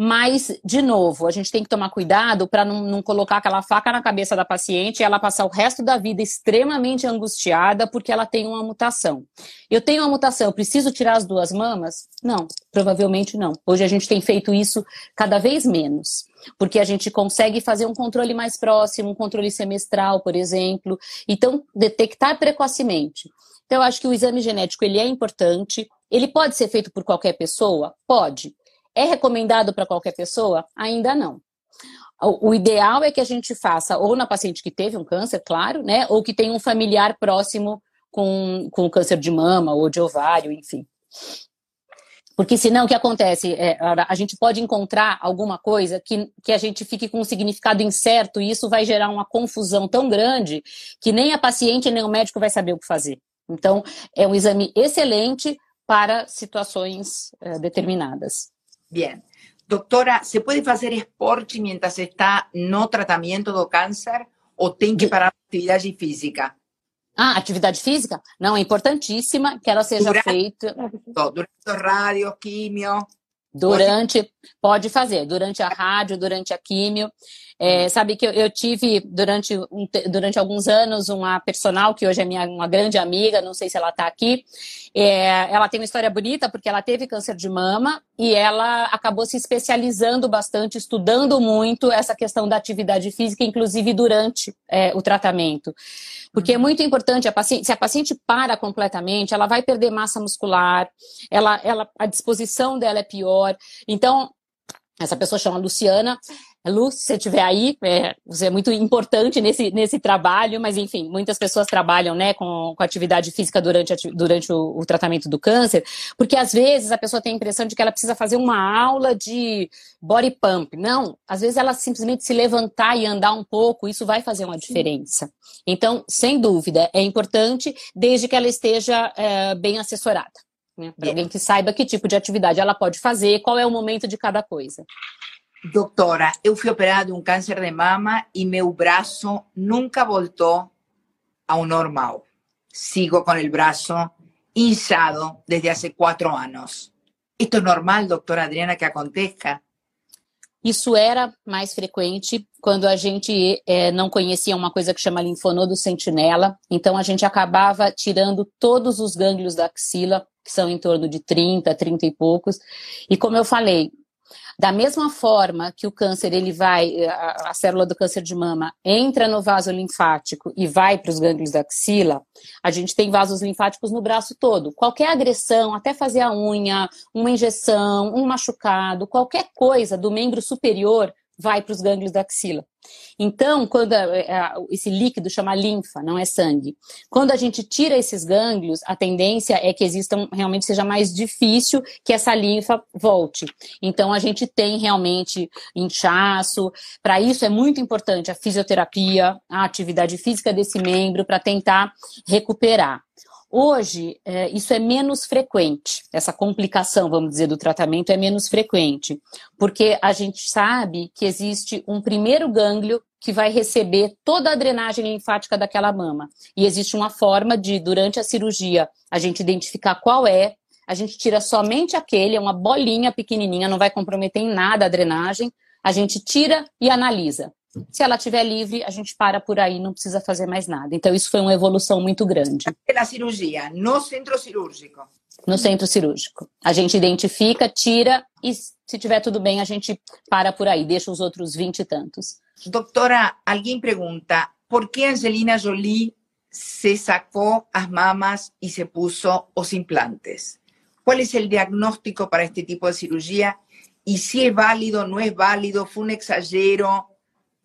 [SPEAKER 4] mas, de novo, a gente tem que tomar cuidado para não, não, colocar aquela faca na cabeça da paciente e ela passar o resto da vida extremamente angustiada porque ela tem uma mutação. Eu tenho uma mutação, eu preciso tirar as duas mamas? Não, provavelmente não. Hoje a gente tem feito isso cada vez menos, porque a gente consegue fazer um controle mais próximo, um controle semestral, por exemplo. Então, detectar precocemente. Então, eu acho que o exame genético ele é importante. Ele pode ser feito por qualquer pessoa? Pode. É recomendado para qualquer pessoa? Ainda não. O, ideal é que a gente faça ou na paciente que teve um câncer, claro, né? Ou que tem um familiar próximo com, com câncer de mama ou de ovário, enfim. Porque senão o que acontece? É, a gente pode encontrar alguma coisa que, que a gente fique com um significado incerto e isso vai gerar uma confusão tão grande que nem a paciente nem o médico vai saber o que fazer. Então, é um exame excelente para situações é, determinadas.
[SPEAKER 2] Bien. Doctora, ¿se puede hacer esporte mientras está no tratamiento do cáncer ou tem que parar a atividade física?
[SPEAKER 4] Ah, atividade física? Não, é importantíssima que ela seja durante, feita.
[SPEAKER 2] Durante o rádio, químio.
[SPEAKER 4] Durante, pode fazer, durante a rádio, durante a químio. É, sabe que eu, eu tive durante, um, durante alguns anos uma personal que hoje é minha, uma grande amiga, não sei se ela está aqui. É, ela tem uma história bonita porque ela teve câncer de mama e ela acabou se especializando bastante, estudando muito essa questão da atividade física, inclusive durante é, o tratamento. Porque é uhum. muito importante, a paciente, se a paciente para completamente, ela vai perder massa muscular, ela, ela, a disposição dela é pior. Então, essa pessoa chama Luciana, Lu, se você estiver aí, é, você é muito importante nesse, nesse trabalho, mas enfim, muitas pessoas trabalham né, com, com atividade física durante, durante o, o, tratamento do câncer, porque às vezes a pessoa tem a impressão de que ela precisa fazer uma aula de body pump. Não, às vezes ela simplesmente se levantar e andar um pouco, isso vai fazer uma diferença. Então, sem dúvida, é importante desde que ela esteja é, bem assessorada. Né, Para alguém que saiba que tipo de atividade ela pode fazer, qual é o momento de cada coisa.
[SPEAKER 2] Doutora, eu fui operada de um câncer de mama e meu braço nunca voltou ao normal. Sigo com o braço inchado desde há quatro anos. Isto é normal, doutora Adriana, que aconteça?
[SPEAKER 4] Isso era mais frequente quando a gente é, não conhecia uma coisa que chama linfonodo sentinela. Então a gente acabava tirando todos os gânglios da axila, que são em torno de 30, 30 e poucos. E como eu falei, da mesma forma que o câncer, ele vai, a, a célula do câncer de mama entra no vaso linfático e vai para os gânglios da axila, a gente tem vasos linfáticos no braço todo. Qualquer agressão, até fazer a unha, uma injeção, um machucado, qualquer coisa do membro superior vai para os gânglios da axila. Então, quando a, a, esse líquido chama linfa, não é sangue. Quando a gente tira esses gânglios, a tendência é que existam realmente seja mais difícil que essa linfa volte. Então, a gente tem realmente inchaço. Para isso é muito importante a fisioterapia, a atividade física desse membro para tentar recuperar. Hoje, é, isso é menos frequente, essa complicação, vamos dizer, do tratamento é menos frequente, porque a gente sabe que existe um primeiro gânglio que vai receber toda a drenagem linfática daquela mama. E existe uma forma de, durante a cirurgia, a gente identificar qual é, a gente tira somente aquele, é uma bolinha pequenininha, não vai comprometer em nada a drenagem, a gente tira e analisa. Se ela estiver livre, a gente para por aí, não precisa fazer mais nada. Então, isso foi uma evolução muito grande.
[SPEAKER 2] Na cirurgia, no centro cirúrgico.
[SPEAKER 4] No centro cirúrgico. A gente identifica, tira e, se tiver tudo bem, a gente para por aí, deixa os outros vinte e tantos.
[SPEAKER 2] Doutora, alguém pergunta, por que Angelina Jolie se sacou as mamas e se puso os implantes? Qual é o diagnóstico para este tipo de cirurgia? E se é válido, não é válido, foi um exagero?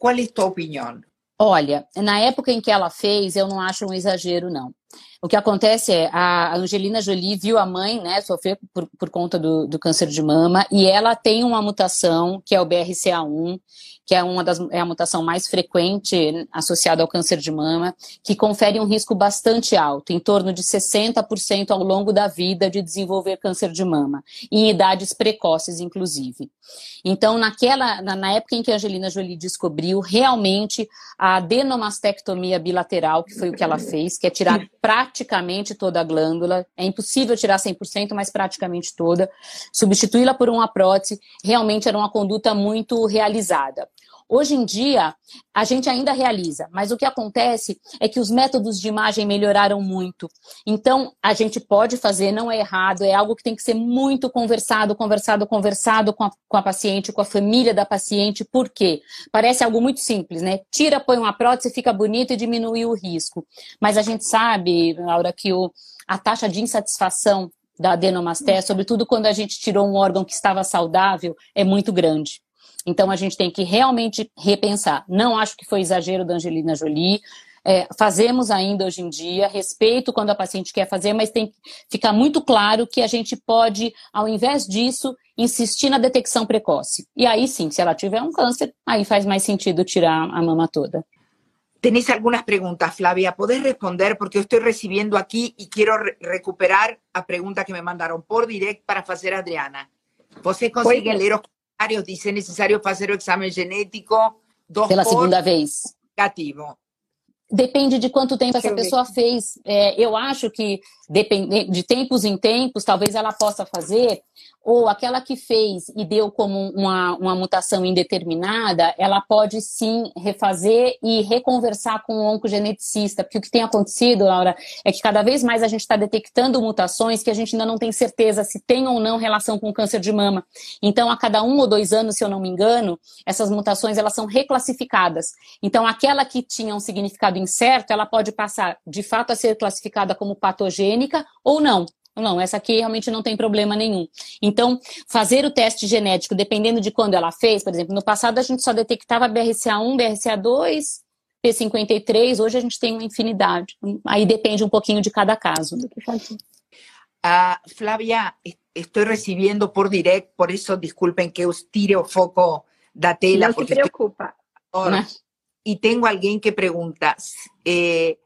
[SPEAKER 2] Qual é a tua opinião?
[SPEAKER 4] Olha, na época em que ela fez, eu não acho um exagero, não. O que acontece é, a Angelina Jolie viu a mãe, né, sofrer por, por conta do, do câncer de mama, e ela tem uma mutação, que é o BRCA1, que é uma das é a mutação mais frequente associada ao câncer de mama, que confere um risco bastante alto, em torno de 60% ao longo da vida de desenvolver câncer de mama, em idades precoces, inclusive. Então, naquela, na, na época em que a Angelina Jolie descobriu, realmente a adenomastectomia bilateral, que foi o que ela fez, que é tirar praticamente toda a glândula. É impossível tirar 100%, mas praticamente toda. Substituí-la por uma prótese realmente era uma conduta muito realizada. Hoje em dia, a gente ainda realiza, mas o que acontece é que os métodos de imagem melhoraram muito. Então, a gente pode fazer, não é errado, é algo que tem que ser muito conversado, conversado, conversado com a, com a paciente, com a família da paciente. Por quê? Parece algo muito simples, né? Tira, põe uma prótese, fica bonito e diminui o risco. Mas a gente sabe, Laura, que o, a taxa de insatisfação da adenomastese, sobretudo quando a gente tirou um órgão que estava saudável, é muito grande. Então a gente tem que realmente repensar. Não acho que foi exagero da Angelina Jolie. É, fazemos ainda hoje em dia, respeito quando a paciente quer fazer, mas tem que ficar muito claro que a gente pode, ao invés disso, insistir na detecção precoce. E aí sim, se ela tiver um câncer, aí faz mais sentido tirar a mama toda.
[SPEAKER 2] Tenés algunas preguntas, Flavia. ¿Podés responder? Porque eu estou recebendo aqui e quero re recuperar a pergunta que me mandaram por direct para fazer a Adriana. Você consegue ler os comentários? Dice necessário fazer o exame genético.
[SPEAKER 4] Dos Pela segunda vez.
[SPEAKER 2] Negativo.
[SPEAKER 4] Depende de quanto tempo essa pessoa fez. É, eu acho que de tempos em tempos, talvez ela possa fazer, ou aquela que fez e deu como uma, uma mutação indeterminada, ela pode sim refazer e reconversar com o oncogeneticista, porque o que tem acontecido, Laura, é que cada vez mais a gente está detectando mutações que a gente ainda não tem certeza se tem ou não relação com câncer de mama. Então, a cada um ou dois anos, se eu não me engano, essas mutações elas são reclassificadas. Então, aquela que tinha um significado incerto, ela pode passar de fato a ser classificada como patogênica ou não. Não, essa aqui realmente não tem problema nenhum. Então, fazer o teste genético, dependendo de quando ela fez, por exemplo, no passado a gente só detectava BRCA1, BRCA2, P53, hoje a gente tem uma infinidade. Aí depende um pouquinho de cada caso.
[SPEAKER 2] Uh, Flávia, estou recebendo por direct, por isso desculpem que eu tire o foco da tela.
[SPEAKER 3] Não se preocupa.
[SPEAKER 2] Estoy... E tenho alguém que pergunta, eh,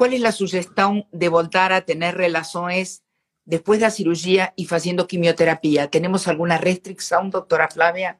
[SPEAKER 2] qual é a sugestão de voltar a ter relações depois da cirurgia e fazendo quimioterapia? Temos alguma restrição, doutora Flávia?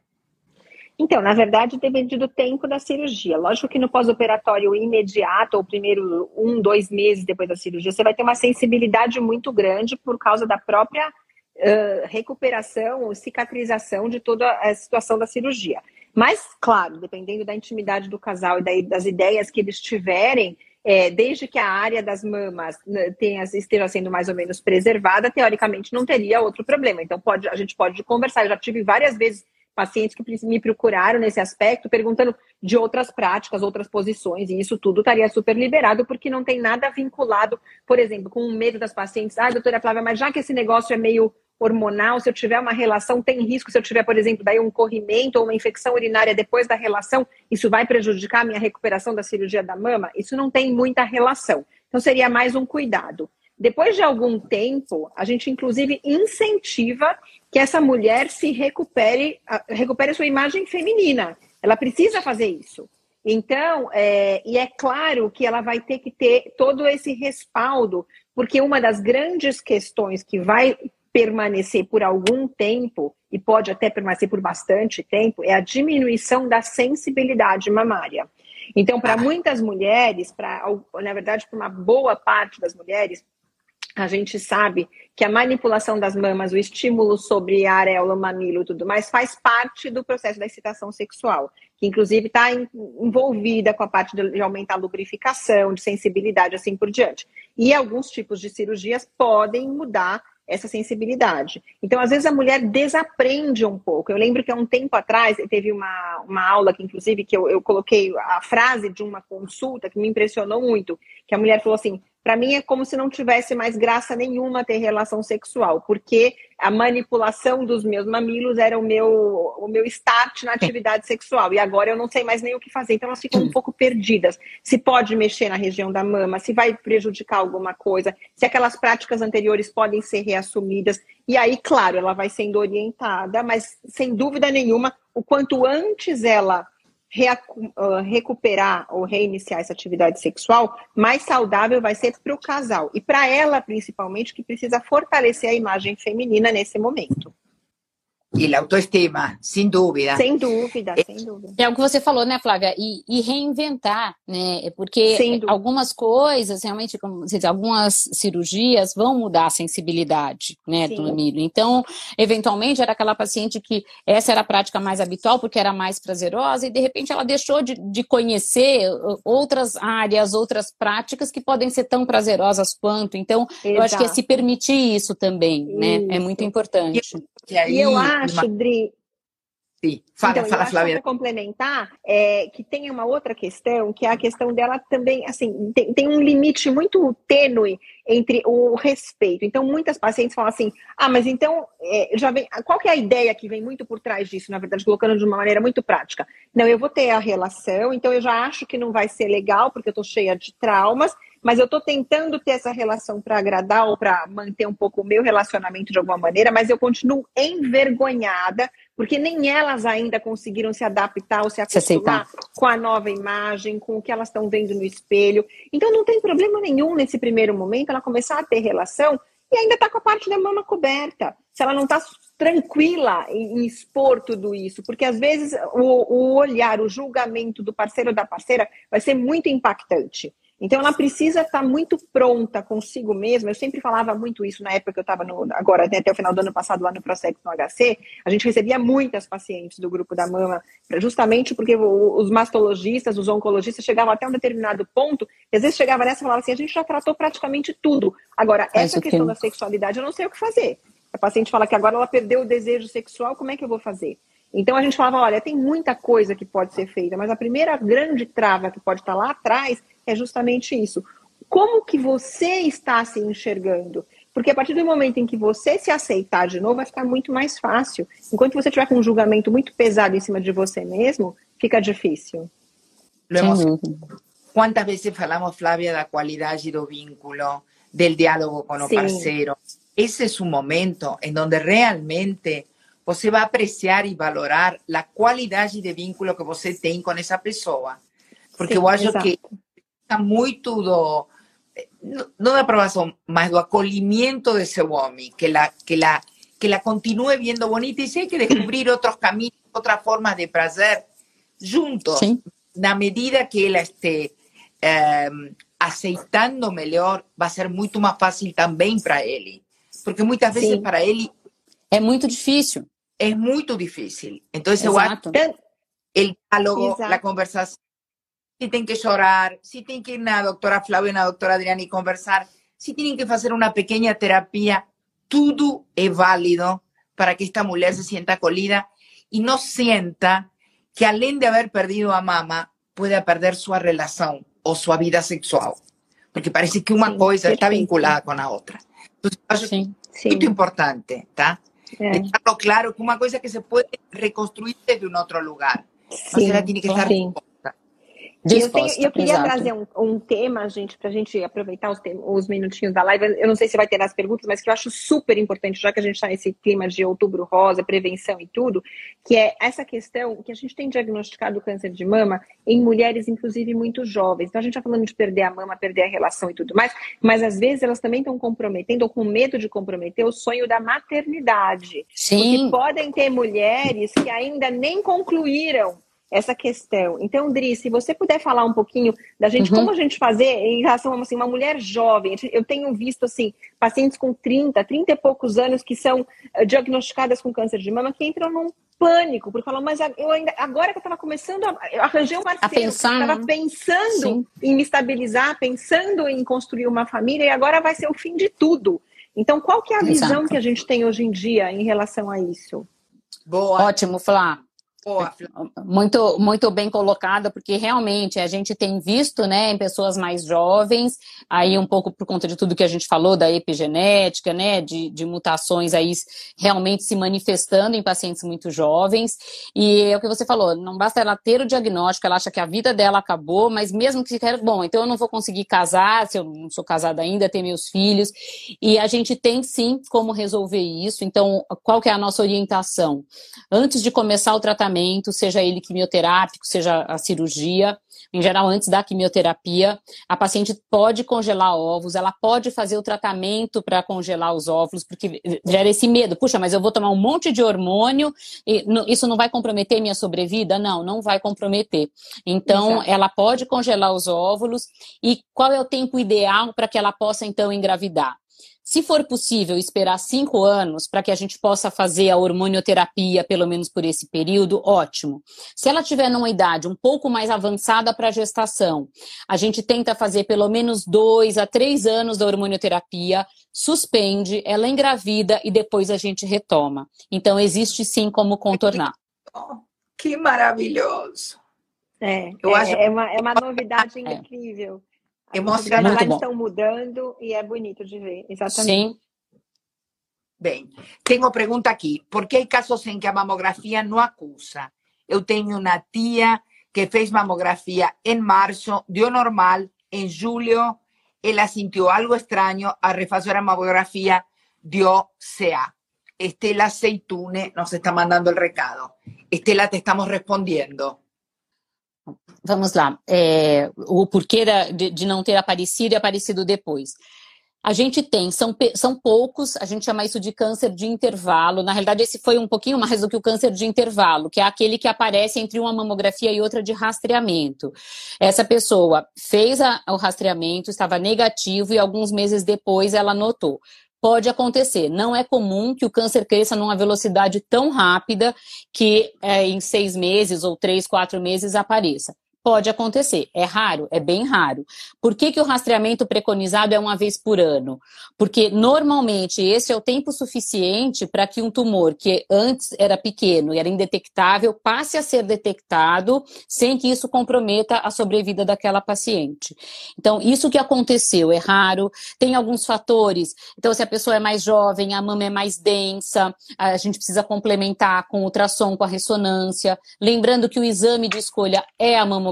[SPEAKER 3] Então, na verdade, depende do tempo da cirurgia. Lógico que no pós-operatório imediato, ou primeiro um, dois meses depois da cirurgia, você vai ter uma sensibilidade muito grande por causa da própria uh, recuperação, cicatrização de toda a situação da cirurgia. Mas, claro, dependendo da intimidade do casal e das ideias que eles tiverem, é, desde que a área das mamas né, tenha, esteja sendo mais ou menos preservada, teoricamente não teria outro problema. Então, pode, a gente pode conversar. Eu já tive várias vezes pacientes que me procuraram nesse aspecto, perguntando de outras práticas, outras posições, e isso tudo estaria super liberado, porque não tem nada vinculado, por exemplo, com o medo das pacientes. Ah, doutora Flávia, mas já que esse negócio é meio hormonal, se eu tiver uma relação, tem risco, se eu tiver, por exemplo, daí um corrimento ou uma infecção urinária depois da relação, isso vai prejudicar a minha recuperação da cirurgia da mama? Isso não tem muita relação. Então, seria mais um cuidado. Depois de algum tempo, a gente inclusive incentiva que essa mulher se recupere, recupere sua imagem feminina. Ela precisa fazer isso. Então, é, e é claro que ela vai ter que ter todo esse respaldo, porque uma das grandes questões que vai permanecer por algum tempo, e pode até permanecer por bastante tempo, é a diminuição da sensibilidade mamária. Então, para muitas mulheres, para na verdade, para uma boa parte das mulheres, a gente sabe que a manipulação das mamas, o estímulo sobre a areola, o mamilo e tudo mais, faz parte do processo da excitação sexual, que inclusive está envolvida com a parte de aumentar a lubrificação, de sensibilidade, assim por diante. E alguns tipos de cirurgias podem mudar essa sensibilidade. Então, às vezes, a mulher desaprende um pouco. Eu lembro que há um tempo atrás, teve uma, uma aula que, inclusive, que eu, eu coloquei a frase de uma consulta que me impressionou muito, que a mulher falou assim, para mim é como se não tivesse mais graça nenhuma ter relação sexual, porque a manipulação dos meus mamilos era o meu, o meu start na atividade sexual. E agora eu não sei mais nem o que fazer. Então elas ficam um pouco perdidas. Se pode mexer na região da mama, se vai prejudicar alguma coisa, se aquelas práticas anteriores podem ser reassumidas. E aí, claro, ela vai sendo orientada, mas sem dúvida nenhuma, o quanto antes ela recuperar ou reiniciar essa atividade sexual, mais saudável vai ser para o casal. E para ela, principalmente, que precisa fortalecer a imagem feminina nesse momento.
[SPEAKER 2] E a autoestima, sem dúvida.
[SPEAKER 3] Sem dúvida, é, sem dúvida.
[SPEAKER 4] É o que você falou, né, Flávia? E, e reinventar, né? É porque algumas coisas, realmente, como dizer, algumas cirurgias vão mudar a sensibilidade, né, Sim. do mamilo. Então, eventualmente, era aquela paciente que essa era a prática mais habitual, porque era mais prazerosa, e de repente ela deixou de, de conhecer outras áreas, outras práticas que podem ser tão prazerosas quanto. Então, Exato. eu acho que é se permitir isso também, isso. né? É muito importante.
[SPEAKER 3] E, e eu acho acho, Dri.
[SPEAKER 2] Sim, fala,
[SPEAKER 3] então,
[SPEAKER 2] fala, Flávia.
[SPEAKER 3] Para complementar, é, que tem uma outra questão, que é a questão dela também, assim, tem, tem um limite muito tênue entre o respeito. Então, muitas pacientes falam assim, ah, mas então, é, já vem, qual que é a ideia que vem muito por trás disso, na verdade, colocando de uma maneira muito prática? Não, eu vou ter a relação, então eu já acho que não vai ser legal, porque eu estou cheia de traumas, mas eu estou tentando ter essa relação para agradar ou para manter um pouco o meu relacionamento de alguma maneira, mas eu continuo envergonhada, porque nem elas ainda conseguiram se adaptar ou se acostumar se com a nova imagem, com o que elas estão vendo no espelho. Então não tem problema nenhum nesse primeiro momento ela começar a ter relação e ainda está com a parte da mama coberta. Se ela não está tranquila em, expor tudo isso, porque às vezes o, o olhar, o julgamento do parceiro ou da parceira vai ser muito impactante. Então ela precisa estar muito pronta consigo mesma. Eu sempre falava muito isso na época que eu estava agora né, até o final do ano passado lá no Prosex no HC. A gente recebia muitas pacientes do grupo da mama, justamente porque os mastologistas, os oncologistas chegavam até um determinado ponto, e às vezes chegava nessa e falava assim: a gente já tratou praticamente tudo. Agora essa questão da sexualidade eu não sei o que fazer. A paciente fala que agora ela perdeu o desejo sexual, como é que eu vou fazer? Então a gente falava, olha, tem muita coisa que pode ser feita, mas a primeira grande trava que pode estar lá atrás é justamente isso. Como que você está se enxergando? Porque a partir do momento em que você se aceitar de novo, vai ficar muito mais fácil. Enquanto você tiver com um julgamento muito pesado em cima de você mesmo, fica difícil.
[SPEAKER 2] Quantas vezes falamos, Flávia, da qualidade do vínculo, del diálogo com o Sim. parceiro? Esse é o momento em donde realmente você vai apreciar e valorar a qualidade de vínculo que você tem com essa pessoa. Porque Sim, eu acho exato. que muito do não da aprovação, mas do acolhimento de seu homem, que la, que la, que la continue viendo bonita e se hay que descobrir outros caminhos, outras formas de prazer juntos, Sim. na medida que ela esté eh, aceitando melhor, vai ser muito mais fácil também para ele. Porque muitas vezes Sim. para ele
[SPEAKER 4] é muito difícil.
[SPEAKER 2] É muito difícil. Então, eu acho o diálogo, a conversação si tienen que llorar, si tienen que ir a la doctora Flavia y a la doctora Adriana y conversar, si tienen que hacer una pequeña terapia, todo es válido para que esta mujer se sienta acolhida y no sienta que além de haber perdido a mamá, pueda perder su relación o su vida sexual. Porque parece que una cosa está vinculada con la otra. Entonces, es muy importante, ¿está? Dejarlo claro que una cosa que se puede reconstruir desde un otro lugar. Sí, tiene que estar
[SPEAKER 3] eu, tenho, eu queria exato. trazer um, um, tema, gente, para a gente aproveitar os, os, minutinhos da live. Eu não sei se vai ter as perguntas, mas que eu acho super importante, já que a gente está nesse clima de outubro rosa, prevenção e tudo, que é essa questão que a gente tem diagnosticado câncer de mama em mulheres, inclusive, muito jovens. Então, a gente está falando de perder a mama, perder a relação e tudo mais, mas às vezes elas também estão comprometendo ou com medo de comprometer o sonho da maternidade.
[SPEAKER 4] Sim.
[SPEAKER 3] Porque podem ter mulheres que ainda nem concluíram essa questão. Então, Dri, se você puder falar um pouquinho da gente, uhum. como a gente fazer em relação a assim, uma mulher jovem. Eu tenho visto assim, pacientes com 30, 30 e poucos anos que são uh, diagnosticadas com câncer de mama que entram num pânico, porque falam, mas eu ainda, agora que eu estava começando, a, eu arranjei um parceiro, estava né? pensando Sim. em me estabilizar, pensando em construir uma família, e agora vai ser o fim de tudo. Então, qual que é a Exato. visão que a gente tem hoje em dia em relação a isso?
[SPEAKER 4] Boa. Ótimo, Flá. Muito, muito bem colocada, porque realmente a gente tem visto, né, em pessoas mais jovens, aí um pouco por conta de tudo que a gente falou da epigenética, né, de, de mutações aí realmente se manifestando em pacientes muito jovens, e é o que você falou, não basta ela ter o diagnóstico, ela acha que a vida dela acabou, mas mesmo que quer, bom, então eu não vou conseguir casar, se eu não sou casada ainda, ter meus filhos, e a gente tem sim como resolver isso, então qual que é a nossa orientação? Antes de começar o tratamento tratamento, seja ele quimioterápico, seja a cirurgia, em geral, antes da quimioterapia, a paciente pode congelar ovos, ela pode fazer o tratamento para congelar os óvulos, porque gera esse medo. Puxa, mas eu vou tomar um monte de hormônio, e isso não vai comprometer minha sobrevida? Não, não vai comprometer. Então, Exato. ela pode congelar os óvulos. E qual é o tempo ideal para que ela possa, então, engravidar? Se for possível esperar cinco anos para que a gente possa fazer a hormonioterapia, pelo menos por esse período, ótimo. Se ela tiver numa idade um pouco mais avançada para a gestação, a gente tenta fazer pelo menos dois a três anos da hormonioterapia, suspende, ela engravida e depois a gente retoma. Então, existe sim como contornar.
[SPEAKER 2] Que maravilhoso!
[SPEAKER 3] É, Eu é, acho... é, uma, é uma novidade é. incrível.
[SPEAKER 2] Emocionante.
[SPEAKER 3] As estão mudando e é bonito de ver, exatamente. Sim.
[SPEAKER 2] Bem, tenho pergunta aqui. Por que há casos em que a mamografia não acusa? Eu tenho uma tia que fez mamografia em março, deu normal, em julho ela sentiu algo estranho, a refazer a mamografia deu CA. Estela Seitune nos está mandando o recado. Estela, te estamos respondendo.
[SPEAKER 4] Vamos lá. É, o porquê de, de, não ter aparecido e aparecido depois. A gente tem, são, são poucos, a gente chama isso de câncer de intervalo. Na realidade, esse foi um pouquinho mais do que o câncer de intervalo, que é aquele que aparece entre uma mamografia e outra de rastreamento. Essa pessoa fez a, o rastreamento, estava negativo e alguns meses depois ela notou. Pode acontecer. Não é comum que o câncer cresça numa velocidade tão rápida que é, em seis meses ou três, quatro meses apareça. Pode acontecer, é raro, é bem raro. Por que, que o rastreamento preconizado é uma vez por ano? Porque normalmente esse é o tempo suficiente para que um tumor que antes era pequeno e era indetectável passe a ser detectado sem que isso comprometa a sobrevida daquela paciente. Então, isso que aconteceu é raro, tem alguns fatores. Então, se a pessoa é mais jovem, a mama é mais densa, a gente precisa complementar com ultrassom, com a ressonância. Lembrando que o exame de escolha é a mamografia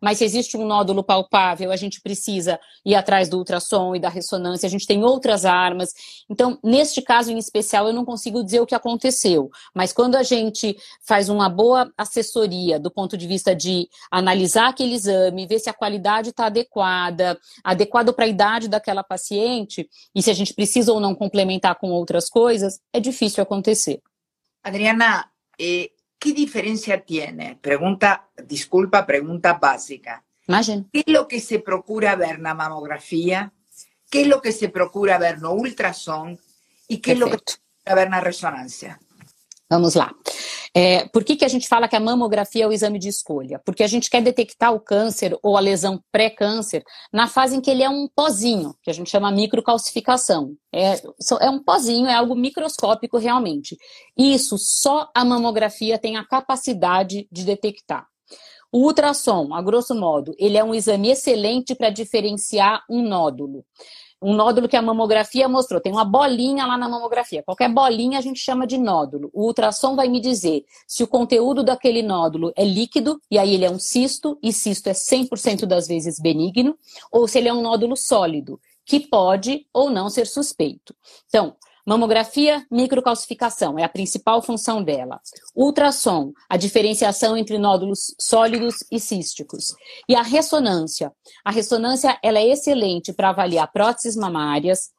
[SPEAKER 4] mas se existe um nódulo palpável, a gente precisa ir atrás do ultrassom e da ressonância, a gente tem outras armas. Então, neste caso em especial, eu não consigo dizer o que aconteceu, mas quando a gente faz uma boa assessoria do ponto de vista de analisar aquele exame, ver se a qualidade está adequada, adequado para a idade daquela paciente, e se a gente precisa ou não complementar com outras coisas, é difícil acontecer.
[SPEAKER 2] Adriana, ¿qué diferencia tiene? Pregunta, disculpa, pregunta básica.
[SPEAKER 4] Imagine.
[SPEAKER 2] ¿Qué es lo que se procura ver en la mamografía? ¿Qué es lo que se procura ver no ultrassom? ¿Y qué es lo que se procura ver na ressonância?
[SPEAKER 4] Vamos lá. É, por que, que a gente fala que a mamografia é o exame de escolha? Porque a gente quer detectar o câncer ou a lesão pré-câncer na fase em que ele é um pozinho, que a gente chama microcalcificação. É, é um pozinho, é algo microscópico realmente. Isso só a mamografia tem a capacidade de detectar. O ultrassom, a grosso modo, ele é um exame excelente para diferenciar um nódulo um nódulo que a mamografia mostrou. Tem uma bolinha lá na mamografia. Qualquer bolinha a gente chama de nódulo. O ultrassom vai me dizer se o conteúdo daquele nódulo é líquido, e aí ele é um cisto, e cisto é 100% das vezes benigno, ou se ele é um nódulo sólido, que pode ou não ser suspeito. Então, Mamografia, microcalcificação, é a principal função dela. Ultrassom, a diferenciação entre nódulos sólidos e císticos. E a ressonância. A ressonância ela é excelente para avaliar próteses mamárias,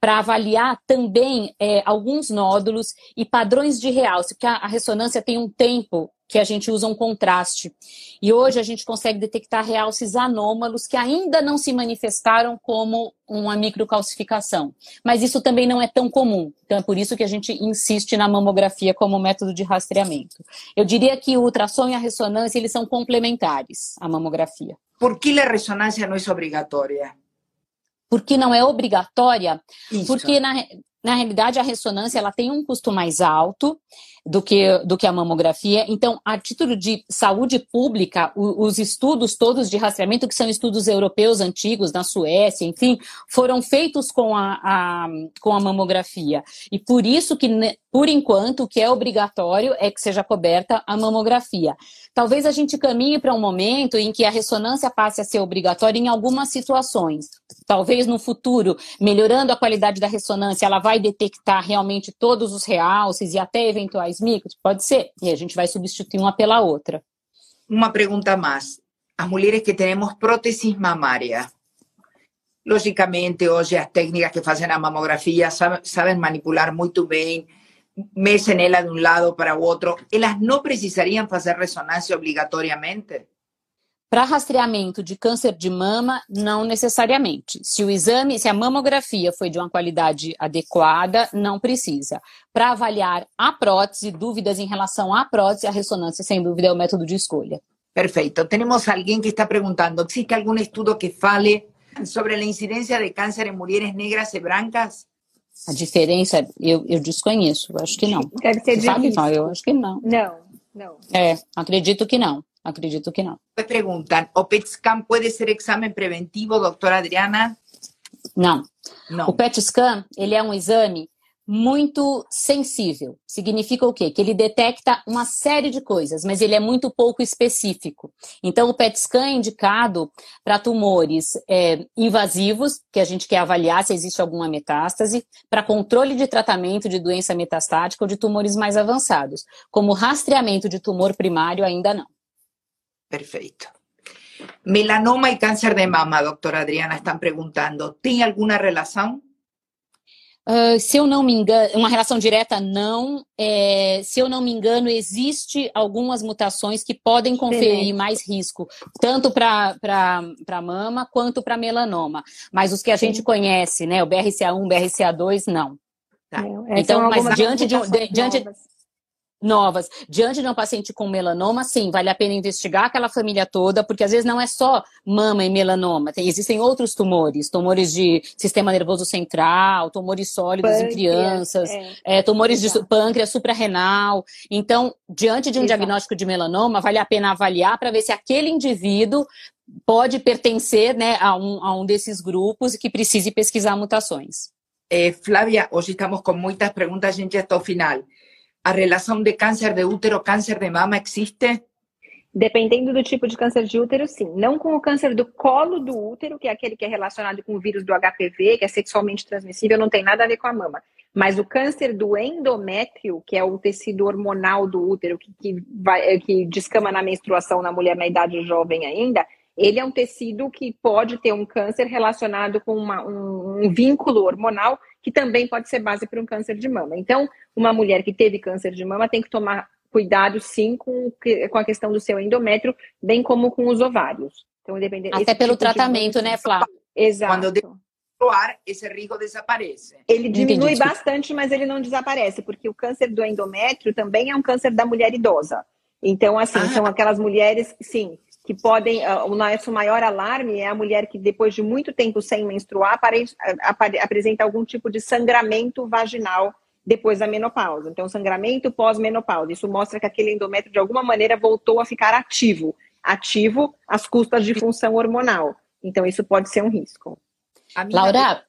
[SPEAKER 4] para avaliar também é, alguns nódulos e padrões de realce, porque a, a ressonância tem um tempo que a gente usa um contraste. E hoje a gente consegue detectar realces anômalos que ainda não se manifestaram como uma microcalcificação. Mas isso também não é tão comum. Então é por isso que a gente insiste na mamografia como método de rastreamento. Eu diria que o ultrassom e a ressonância eles são complementares à mamografia.
[SPEAKER 2] Por que a ressonância não é obrigatória?
[SPEAKER 4] Porque não é obrigatória? Isso. Porque na, na realidade a ressonância ela tem um custo mais alto do que, do que a mamografia. Então, a título de saúde pública, o, os estudos todos de rastreamento, que são estudos europeus antigos, na Suécia, enfim, foram feitos com a, a, com a mamografia. E por isso que, por enquanto, o que é obrigatório é que seja coberta a mamografia. Talvez a gente caminhe para um momento em que a ressonância passe a ser obrigatória em algumas situações. Talvez no futuro, melhorando a qualidade da ressonância, ela vai detectar realmente todos os realces e até eventuais micros? Pode ser. E a gente vai substituir uma pela outra.
[SPEAKER 2] Uma pergunta mais. As mulheres que temos próteses mamária, logicamente, hoje as técnicas que fazem a mamografia sabem, sabem manipular muito bem, mexem ela de um lado para o outro. Elas não precisariam fazer ressonância obrigatoriamente?
[SPEAKER 4] Para rastreamento de câncer de mama, não necessariamente. Se o exame, se a mamografia foi de uma qualidade adequada, não precisa. Para avaliar a prótese, dúvidas em relação à prótese, a ressonância, sem dúvida, é o método de escolha.
[SPEAKER 2] Perfeito. Temos alguém que está perguntando: existe algum estudo que fale sobre a incidência de câncer em mulheres negras e brancas?
[SPEAKER 4] A diferença, eu, eu desconheço, eu acho que não.
[SPEAKER 3] Deve ser
[SPEAKER 4] Sabe, não, eu acho que não.
[SPEAKER 3] Não, não.
[SPEAKER 4] É, acredito que não. Acredito que não.
[SPEAKER 2] Me perguntam, o PET scan pode ser exame preventivo, doutora Adriana?
[SPEAKER 4] Não. não. O PET scan, ele é um exame muito sensível. Significa o quê? Que ele detecta uma série de coisas, mas ele é muito pouco específico. Então, o PET scan é indicado para tumores é, invasivos, que a gente quer avaliar se existe alguma metástase, para controle de tratamento de doença metastática ou de tumores mais avançados. Como rastreamento de tumor primário, ainda não.
[SPEAKER 2] Perfeito. Melanoma e câncer de mama, doutora Adriana, estão perguntando, tem alguma relação?
[SPEAKER 4] Uh, se eu não me engano, uma relação direta não. É, se eu não me engano, existe algumas mutações que podem conferir mais risco, tanto para mama quanto para melanoma. Mas os que a Sim. gente conhece, né, o BRCA1, BRCA2, não. Tá. então, mas diante de, de diante, novas. Diante de um paciente com melanoma, sim, vale a pena investigar aquela família toda, porque às vezes não é só mama e melanoma, tem, existem outros tumores, tumores de sistema nervoso central, tumores sólidos pâncreas, em crianças, é. É, tumores Exato. de pâncreas suprarrenal. Então, diante de um Exato. diagnóstico de melanoma, vale a pena avaliar para ver se aquele indivíduo pode pertencer né, a, um, a um desses grupos que precise pesquisar mutações.
[SPEAKER 2] Eh, Flávia, hoje estamos com muitas perguntas, gente, até o final. A relação de câncer de útero, câncer de mama existe?
[SPEAKER 3] Dependendo do tipo de câncer de útero, sim. Não com o câncer do colo do útero, que é aquele que é relacionado com o vírus do HPV, que é sexualmente transmissível, não tem nada a ver com a mama. Mas o câncer do endométrio, que é o tecido hormonal do útero, que, que, vai, que descama na menstruação na mulher na idade jovem ainda, ele é um tecido que pode ter um câncer relacionado com uma, um, um, vínculo hormonal que também pode ser base para um câncer de mama. Então, uma mulher que teve câncer de mama tem que tomar cuidado, sim, com, com a questão do seu endométrio, bem como com os ovários.
[SPEAKER 4] Então, independente, Até pelo tipo tratamento, né, Flávia?
[SPEAKER 3] Exato.
[SPEAKER 2] Quando ar, esse risco desaparece.
[SPEAKER 3] Ele diminui Entendi. bastante, mas ele não desaparece, porque o câncer do endométrio também é um câncer da mulher idosa. Então, assim, ah. são aquelas mulheres, sim, que podem. Uh, o nosso maior alarme é a mulher que, depois de muito tempo sem menstruar, apare, apare, apresenta algum tipo de sangramento vaginal depois da menopausa. Então, sangramento pós-menopausa. Isso mostra que aquele endométrio, de alguma maneira, voltou a ficar ativo ativo às custas de função hormonal. Então, isso pode ser um risco.
[SPEAKER 4] Laura,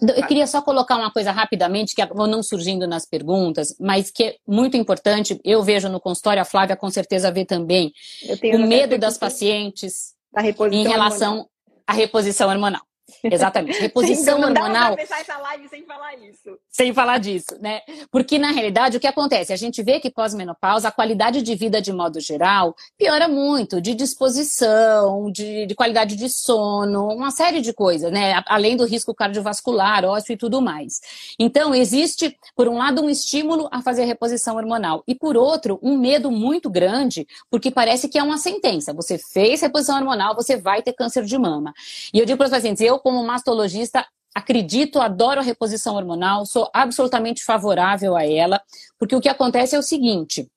[SPEAKER 4] eu queria só colocar uma coisa rapidamente, que acabou não surgindo nas perguntas, mas que é muito importante, eu vejo no consultório, a Flávia com certeza vê também, o medo das pacientes em relação à reposição hormonal. Exatamente. Reposição Sim, não hormonal.
[SPEAKER 3] Dá essa live sem falar isso.
[SPEAKER 4] Sem falar disso, né? Porque, na realidade, o que acontece? A gente vê que pós-menopausa, a qualidade de vida, de modo geral, piora muito, de disposição, de, de, qualidade de sono, uma série de coisas, né? Além do risco cardiovascular, ósseo e tudo mais. Então, existe, por um lado, um estímulo a fazer a reposição hormonal, e por outro, um medo muito grande, porque parece que é uma sentença. Você fez reposição hormonal, você vai ter câncer de mama. E eu digo para os pacientes, eu, como mastologista, acredito, adoro a reposição hormonal, sou absolutamente favorável a ela, porque o que acontece é o seguinte: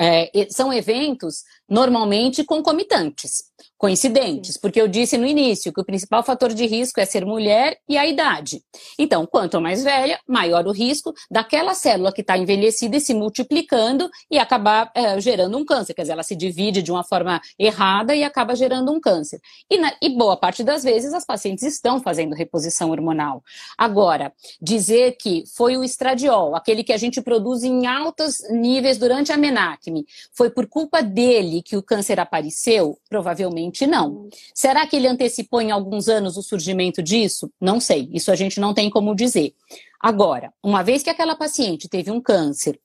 [SPEAKER 4] é, são eventos normalmente concomitantes coincidentes, porque eu disse no início que o principal fator de risco é ser mulher e a idade. Então, quanto mais velha, maior o risco daquela célula que está envelhecida e se multiplicando e acabar é, gerando um câncer. Quer dizer, ela se divide de uma forma errada e acaba gerando um câncer. E, na, e boa parte das vezes as pacientes estão fazendo reposição hormonal. Agora, dizer que foi o estradiol, aquele que a gente produz em altos níveis durante a menacme, foi por culpa dele que o câncer apareceu, provavelmente Provavelmente não. Será que ele antecipou em alguns anos o surgimento disso? Não sei. Isso a gente não tem como dizer. Agora, uma vez que aquela paciente teve um câncer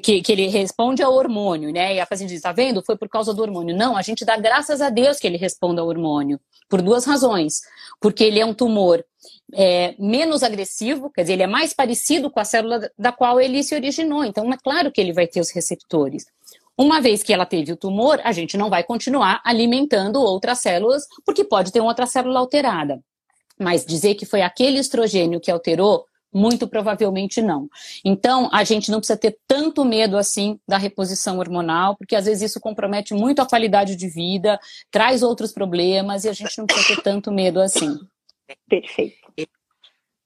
[SPEAKER 4] que, que, ele responde ao hormônio, né? E a paciente diz, tá vendo? Foi por causa do hormônio. Não, a gente dá graças a Deus que ele responda ao hormônio, por duas razões. Porque ele é um tumor é, menos agressivo, quer dizer, ele é mais parecido com a célula da qual ele se originou. Então, é claro que ele vai ter os receptores. Uma vez que ela teve o tumor, a gente não vai continuar alimentando outras células, porque pode ter outra célula alterada. Mas dizer que foi aquele estrogênio que alterou, muito provavelmente não. Então, a gente não precisa ter tanto medo assim da reposição hormonal, porque às vezes isso compromete muito a qualidade de vida, traz outros problemas e a gente não precisa ter tanto medo assim.
[SPEAKER 3] Perfeito.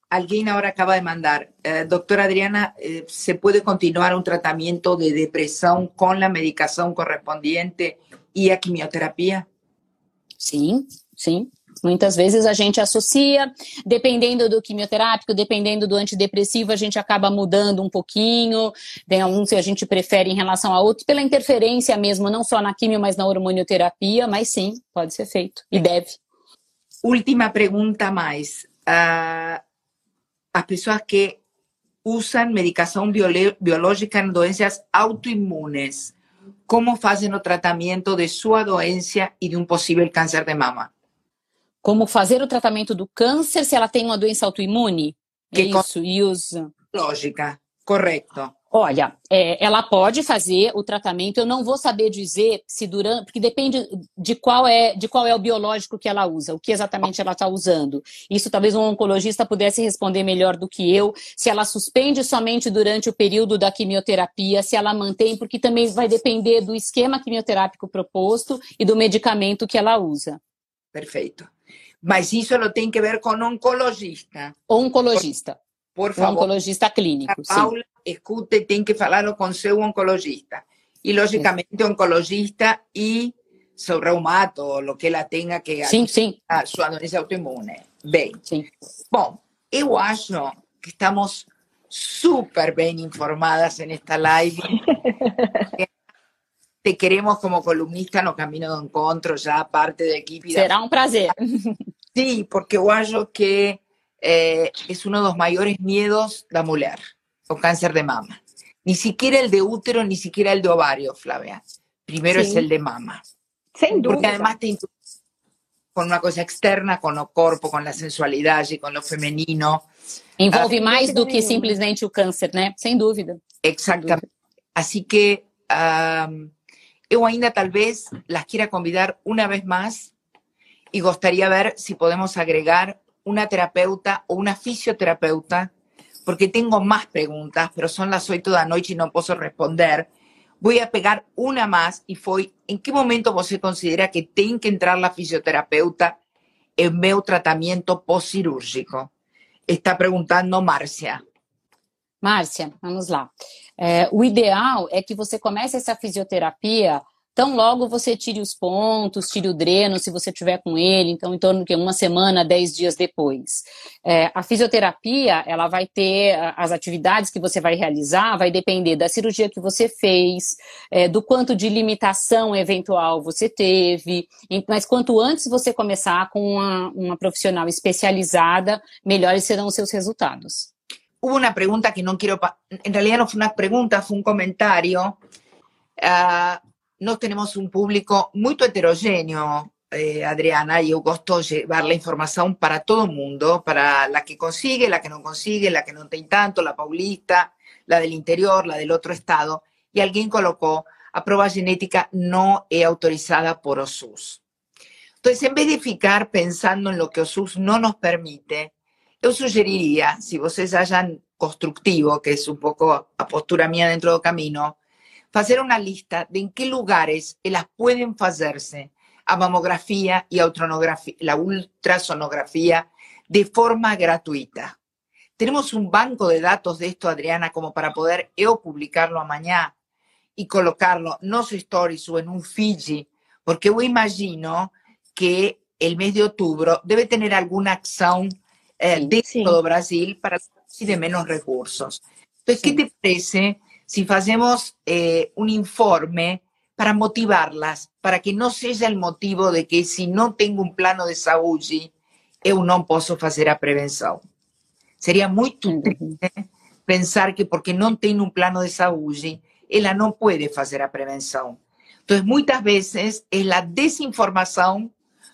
[SPEAKER 2] Alguien ahora acaba de mandar, eh, doctora Adriana, eh, ¿se puede continuar un tratamiento de depresión con la medicación correspondiente e a quimioterapia?
[SPEAKER 4] Sim, sim. Muitas vezes a gente associa, dependendo do quimioterápico, dependendo do antidepressivo, a gente acaba mudando um pouquinho. Tem alguns que a gente prefere em relação a outros, pela interferência mesmo, não só na quimio, mas na hormonioterapia, mas sim, pode ser feito e deve.
[SPEAKER 2] Última pergunta mais. Uh, as pessoas que usam medicação biológica em doenças autoimunes como fazem o tratamento de sua doença e de um possível câncer de mama.
[SPEAKER 4] Como fazer o tratamento do câncer se ela tem uma doença autoimune?
[SPEAKER 2] Que
[SPEAKER 4] isso, e usa.
[SPEAKER 2] Lógica, correto.
[SPEAKER 4] Olha, é, ela pode fazer o tratamento. Eu não vou saber dizer se durante, porque depende de qual é de qual é o biológico que ela usa, o que exatamente ela está usando. Isso talvez um oncologista pudesse responder melhor do que eu. Se ela suspende somente durante o período da quimioterapia, se ela mantém, porque também vai depender do esquema quimioterápico proposto e do medicamento que ela usa.
[SPEAKER 2] Perfeito. Mas isso não tem que ver com oncologista.
[SPEAKER 4] Oncologista,
[SPEAKER 2] Por
[SPEAKER 4] um
[SPEAKER 2] favor,
[SPEAKER 4] oncologista
[SPEAKER 2] a
[SPEAKER 4] clínico, sim.
[SPEAKER 2] Escute, tem que falar com seu oncologista. E, logicamente, oncologista e seu reumato, ou o que ela tenha que
[SPEAKER 4] Sim, sim,
[SPEAKER 2] a sua doença autoimune. Bem,
[SPEAKER 4] sim.
[SPEAKER 2] bom, eu acho que estamos super bem informadas nesta live. Te queremos como columnista no Camino do Encontro, já parte da equipe da
[SPEAKER 4] Será um prazer.
[SPEAKER 2] Sí, porque acho que eh, es uno de los mayores miedos da mulher, o cáncer de mama. Ni siquiera el de útero, ni siquiera el de ovario, Flavia. Primero
[SPEAKER 3] Sí.
[SPEAKER 2] es el de mama.
[SPEAKER 3] Sem
[SPEAKER 2] Porque
[SPEAKER 3] dúvida.
[SPEAKER 2] además te con una cosa externa, con el cuerpo, con la sensualidad y con lo femenino.
[SPEAKER 4] Envolve
[SPEAKER 3] Ah,
[SPEAKER 4] mais do que simplesmente o câncer, né? Sem dúvida.
[SPEAKER 2] Exactamente. Así que am, eu ainda talvez las quiera convidar una vez más y gustaría ver si podemos agregar una terapeuta o una fisioterapeuta, porque tengo más preguntas, pero son las 8 da noite y no puedo responder. Voy a pegar una más y foi, ¿en qué momento você considera que tem que entrar la fisioterapeuta en meu tratamento pós-cirúrgico? Está preguntando Márcia.
[SPEAKER 4] Márcia, vamos lá. É, o ideal é que você comece essa fisioterapia tão logo você tire os pontos, tire o dreno, se você tiver com ele, então em torno de uma semana, dez dias depois. É, a fisioterapia, ela vai ter as atividades que você vai realizar, vai depender da cirurgia que você fez, é, do quanto de limitação eventual você teve, em- mas quanto antes você começar com uma, uma profissional especializada, melhores serão os seus resultados.
[SPEAKER 2] Hubo una pregunta que no quiero, pa- en realidad no fue una pregunta, fue un comentario. Ah, no tenemos un público muy heterogéneo, eh, Adriana, y yo gosto llevar la información para todo el mundo, para la que consigue, la que no consigue, la que no tiene tanto, la paulista, la del interior, la del otro estado. Y alguien colocó, a prueba genética no es autorizada por OSUS. Entonces, en vez de ficar pensando en lo que OSUS no nos permite, eu sugeriria, se vocês acham construtivo, que é um pouco a postura minha dentro do caminho, fazer uma lista de em que lugares elas podem fazer-se a mamografia e a ultronografia, a ultrassonografia de forma gratuita. Tenemos un banco de datos de esto, Adriana, como para poder eu publicarlo amanhã y colocarlo no sus stories o en un Fiji, porque yo imagino que el mes de octubre debe tener alguna acción eh,
[SPEAKER 4] Sí,
[SPEAKER 2] dentro
[SPEAKER 3] sí.
[SPEAKER 2] do Brasil para y de menos recursos. Entonces, ¿qué
[SPEAKER 4] Sí.
[SPEAKER 2] te parece si hacemos eh, un informe para motivarlas, para que no sea el motivo de que si no tengo un plano de saúde, eu não posso fazer a? Seria muito
[SPEAKER 4] Uhum.
[SPEAKER 2] triste pensar que porque não tem um plano de saúde, ela não pode fazer a prevenção. Então, muitas vezes, é a desinformação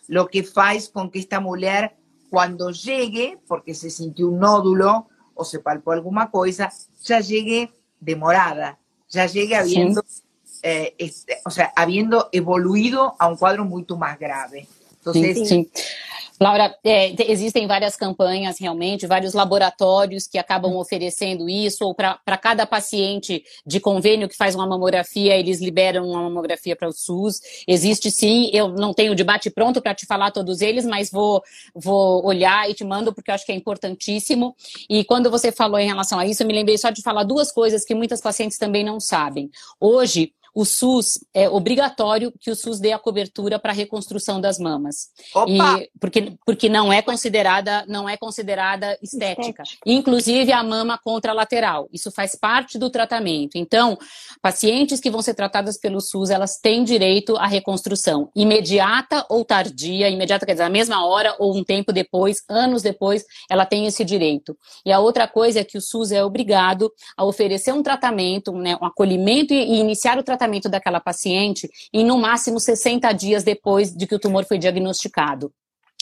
[SPEAKER 2] o que faz com que esta mulher, quando chegue, porque se sentiu um nódulo ou se palpou alguma coisa, já chegue demorada, já chegue havendo, eh, este, o sea, habiendo evoluído a um quadro muito mais grave. Então,
[SPEAKER 4] Sim, sim. Laura, é, te- existem várias campanhas realmente, vários laboratórios que acabam oferecendo isso, ou para cada paciente de convênio que faz uma mamografia, eles liberam uma mamografia para o SUS. Existe sim, eu não tenho debate pronto para te falar todos eles, mas vou, vou olhar e te mando porque eu acho que é importantíssimo. E quando você falou em relação a isso, eu me lembrei só de falar duas coisas que muitas pacientes também não sabem. Hoje, o SUS é obrigatório que o SUS dê a cobertura para a reconstrução das mamas.
[SPEAKER 2] Opa!
[SPEAKER 4] E porque, porque não é considerada não é considerada estética. Inclusive a mama contralateral. Isso faz parte do tratamento. Então, pacientes que vão ser tratadas pelo SUS, elas têm direito à reconstrução imediata ou tardia, imediata quer dizer, na mesma hora ou um tempo depois, anos depois, ela tem esse direito. E a outra coisa é que o SUS é obrigado a oferecer um tratamento, né, um acolhimento e, e iniciar o tratamento tratamento daquela paciente em no máximo 60 dias depois de que o tumor foi diagnosticado.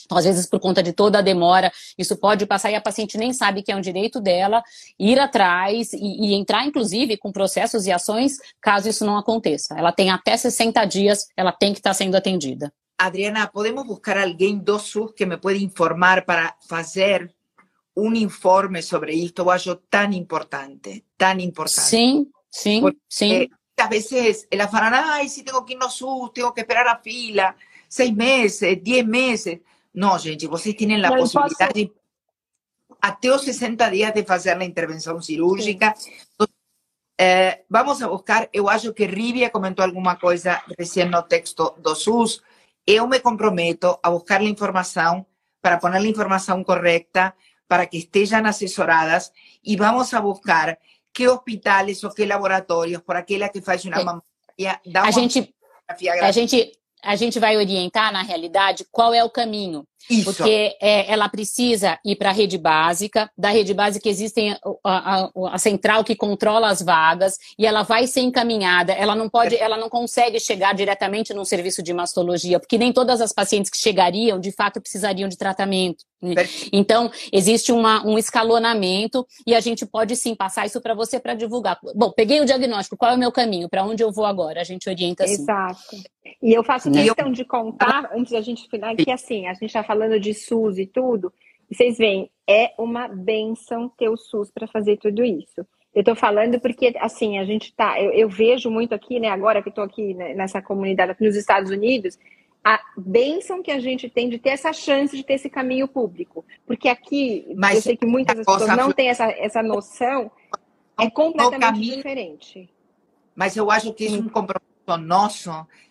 [SPEAKER 4] Então, às vezes, por conta de toda a demora, isso pode passar e a paciente nem sabe que é um direito dela ir atrás e, e, entrar, inclusive, com processos e ações caso isso não aconteça. Ela tem até 60 dias, ela tem que estar sendo atendida.
[SPEAKER 2] Adriana, podemos buscar alguém do SUS que me pueda informar para fazer um informe sobre isto? Eu acho tão importante, tão importante.
[SPEAKER 4] Sim, sim, Porque sim.
[SPEAKER 2] Às vezes elas falam, ai, se tenho que ir no SUS, tenho que esperar a fila, seis meses, dez meses. Não, gente, vocês têm a possibilidade posso... até os 60 dias de fazer a intervenção cirúrgica. Eh, vamos a buscar, eu acho que Rivia comentou alguma coisa recém no texto do SUS. Eu me comprometo a buscar a informação para pôr a informação correta, para que estejam assessoradas e vamos a buscar que hospitales ou que laboratórios, por aquela que faz uma mamografia,
[SPEAKER 4] dá uma a gente, a gente a gente vai orientar, na realidade, qual é o caminho. Isso. Porque é, ela precisa ir para a rede básica. Da rede básica existem a, a, a, central que controla as vagas e ela vai ser encaminhada. Ela não pode, ela não consegue chegar diretamente num serviço de mastologia, porque nem todas as pacientes que chegariam, de fato, precisariam de tratamento. Né? Então, existe uma, um escalonamento e a gente pode sim passar isso para você para divulgar. Bom, peguei o diagnóstico, qual é o meu caminho? Para onde eu vou agora? A gente orienta assim.
[SPEAKER 3] Exato. E eu faço questão de contar, antes da gente finalizar, que assim, a gente está falando de SUS e tudo, e vocês veem, é uma benção ter o SUS para fazer tudo isso. Eu estou falando porque, assim, a gente tá. Eu, eu, vejo muito aqui, né, agora que estou aqui né, nessa comunidade nos Estados Unidos, a benção que a gente tem de ter essa chance de ter esse caminho público. Porque aqui, Mas eu sei que muitas pessoas não têm essa, essa noção, é completamente diferente.
[SPEAKER 2] Mas eu acho que é um compromisso nosso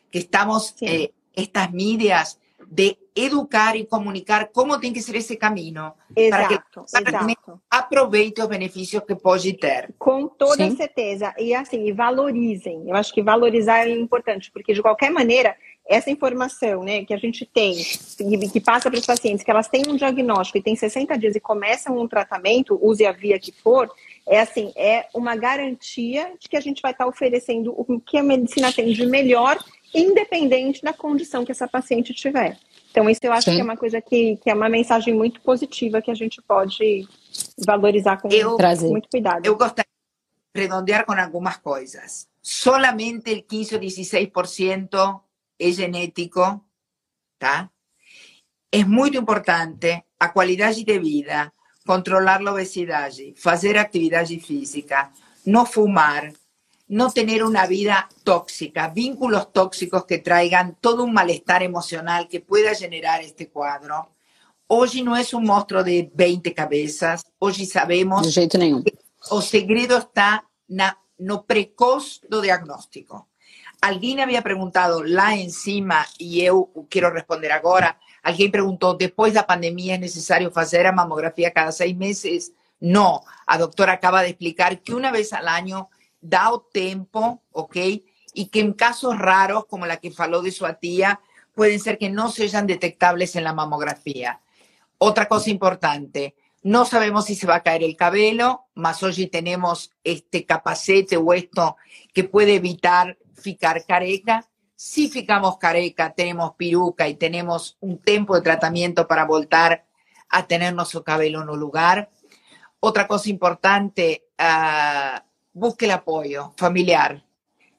[SPEAKER 2] que estamos, eh, estas mídias, de educar e comunicar como tem que ser esse caminho.
[SPEAKER 3] Exato, para que exato.
[SPEAKER 2] aproveite os benefícios que pode ter.
[SPEAKER 3] Com toda Sim. certeza. E assim, e valorizem. Eu acho que valorizar é importante, porque de qualquer maneira, essa informação né, que a gente tem, que passa para os pacientes, que elas têm um diagnóstico e têm 60 dias e começam um tratamento, use a via que for, é assim, é uma garantia de que a gente vai estar oferecendo o que a medicina tem de melhor independente da condição que essa paciente tiver. Então, isso eu acho Sim. que é uma coisa que, que é uma mensagem muito positiva que a gente pode valorizar com eu, muito cuidado.
[SPEAKER 2] Eu gostaria de redondear com algumas coisas. Solamente o 15 ou 16% é genético, tá? É muito importante a qualidade de vida, controlar a obesidade, fazer atividade física, não fumar, no tener una vida tóxica, vínculos tóxicos que traigan todo un malestar emocional que pueda generar este cuadro. Hoy no es un monstruo de 20 cabezas, hoy sabemos
[SPEAKER 4] de jeito nenhum.
[SPEAKER 2] que o segredo está na, no precoz do diagnóstico. Alguien había preguntado lá encima y yo quiero responder ahora. Alguien preguntó, después de la pandemia es necesario hacer a mamografía cada seis meses? No, a doctora acaba de explicar que una vez al año da o tempo, ¿ok? Y que en casos raros, como la que faló de su tía, pueden ser que no sean detectables en la mamografía. Otra cosa importante, no sabemos si se va a caer el cabello, más hoy tenemos este capacete o esto que puede evitar ficar careca. Si ficamos careca, tenemos piruca y tenemos un tiempo de tratamiento para voltar a tener nuestro cabello en un lugar. Otra cosa importante, uh, busque el apoyo familiar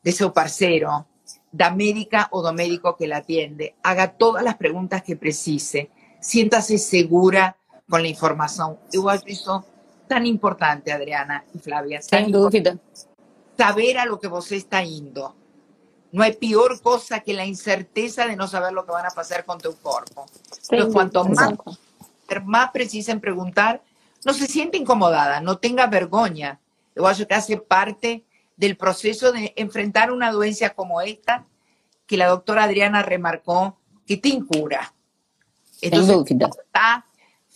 [SPEAKER 2] de su parcero, da médica o do médico que la atiende. Haga todas las preguntas que precise. Siéntase segura con la información. Yo acho eso tan importante, Adriana y Flavia.
[SPEAKER 4] Sin duda.
[SPEAKER 2] Saber a lo que você está indo. No hay peor cosa que la incerteza de no saber lo que van a pasar con tu cuerpo. Entonces, cuanto más, más precisa en preguntar, no se siente incomodada, no tenga vergüenza yo acho que hace parte del proceso de enfrentar una dolencia como esta, que la doctora Adriana remarcó que tiene cura. Entonces, está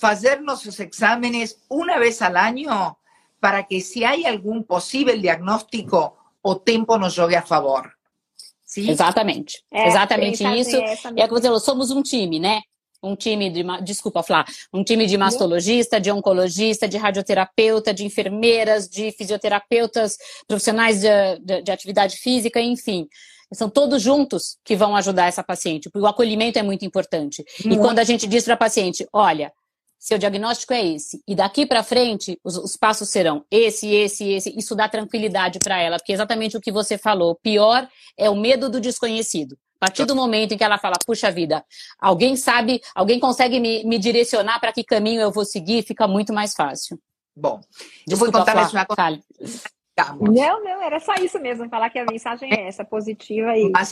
[SPEAKER 2] hacer los exámenes una vez al año para que si hay algún posible diagnóstico, o tempo nos jogue a favor.
[SPEAKER 4] Sim? Exatamente. É, Exatamente isso. E é que você falou, somos um time, né? Um time de, desculpa, Flá, um time de mastologista, de oncologista, de radioterapeuta, de enfermeiras, de fisioterapeutas, profissionais de, de, de atividade física, enfim. São todos juntos que vão ajudar essa paciente, porque o acolhimento é muito importante. Muito. E quando a gente diz para a paciente, olha, seu diagnóstico é esse, e daqui para frente os, os, passos serão esse, esse, esse, isso dá tranquilidade para ela, porque é exatamente o que você falou, o pior é o medo do desconhecido. A partir do momento em que ela fala, puxa vida, alguém sabe, alguém consegue me, me direcionar para que caminho eu vou seguir, fica muito mais fácil.
[SPEAKER 2] Bom, eu vou contar mais uma coisa.
[SPEAKER 3] Não, não, era só isso mesmo, falar que a mensagem é essa, positiva e.
[SPEAKER 2] Mas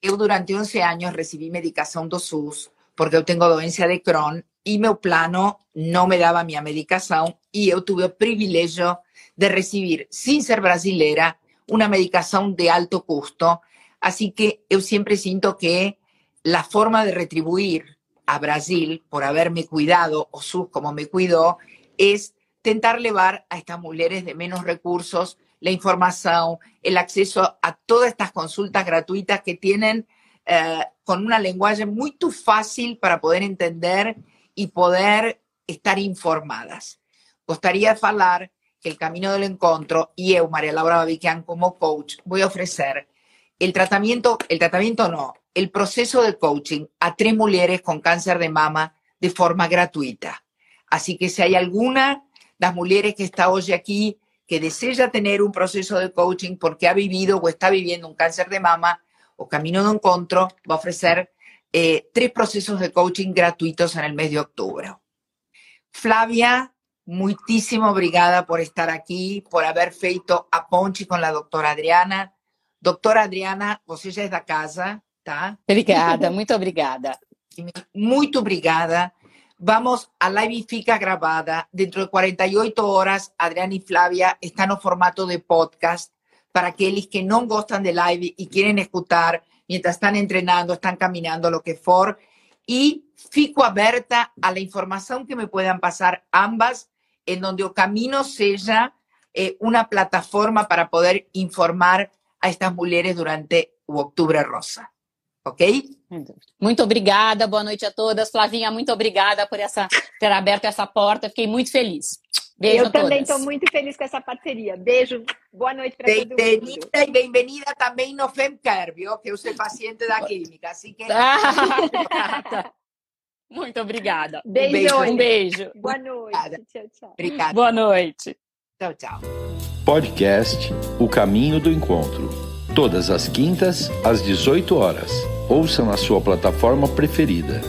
[SPEAKER 2] eu, durante 11 anos, recebi medicação do SUS, porque eu tenho doença de Crohn e meu plano não me dava minha medicação e eu tive o privilégio de receber, sem ser brasileira, uma medicação de alto custo Así que yo siempre siento que la forma de retribuir a Brasil por haberme cuidado, o SUS como me cuidó, es tentar llevar a estas mujeres de menos recursos la información, el acceso a todas estas consultas gratuitas que tienen eh, con una lenguaje muy fácil para poder entender y poder estar informadas. Gustaría hablar que el camino del encuentro y yo, María Laura Babiquian, como coach, voy a ofrecer el tratamiento, el tratamiento no, el proceso de coaching a tres mujeres con cáncer de mama de forma gratuita. Así que si hay alguna de las mujeres que está hoy aquí que desea tener un proceso de coaching porque ha vivido o está viviendo un cáncer de mama o camino de encuentro, va a ofrecer eh, tres procesos de coaching gratuitos en el mes de octubre. Flavia, muchísimo obrigada por estar aquí, por haber feito a ponche con la doctora Adriana. Doutora Adriana, você já é da casa, tá?
[SPEAKER 4] Obrigada, muito obrigada.
[SPEAKER 2] Muito obrigada. Vamos, a live fica gravada. Dentro de 48 horas, Adriana e Flávia estão no formato de podcast para aqueles que não gostam de live e querem escutar mientras estão treinando, estão caminhando, lo que for. E fico aberta la informação que me puedan passar ambas, em onde o caminho seja eh, uma plataforma para poder informar a estas mulheres durante o Outubro Rosa. Ok?
[SPEAKER 4] Muito obrigada, boa noite a todas. Flavinha, muito obrigada por essa ter aberto essa porta. Fiquei muito feliz. Beijo
[SPEAKER 3] Eu também estou muito feliz com essa parceria. Beijo, boa noite para todo mundo.
[SPEAKER 2] Bem-vinda e bem-vinda também no FemCare, viu? Que eu sou paciente da clínica, assim que...
[SPEAKER 4] muito obrigada.
[SPEAKER 3] Beijo.
[SPEAKER 4] Um beijo.
[SPEAKER 3] Boa noite. Tchau, tchau.
[SPEAKER 2] Obrigada.
[SPEAKER 4] Boa noite.
[SPEAKER 2] Tchau, tchau.
[SPEAKER 1] Podcast O Caminho do Encontro. Todas as quintas, às 18 horas. Ouça na sua plataforma preferida.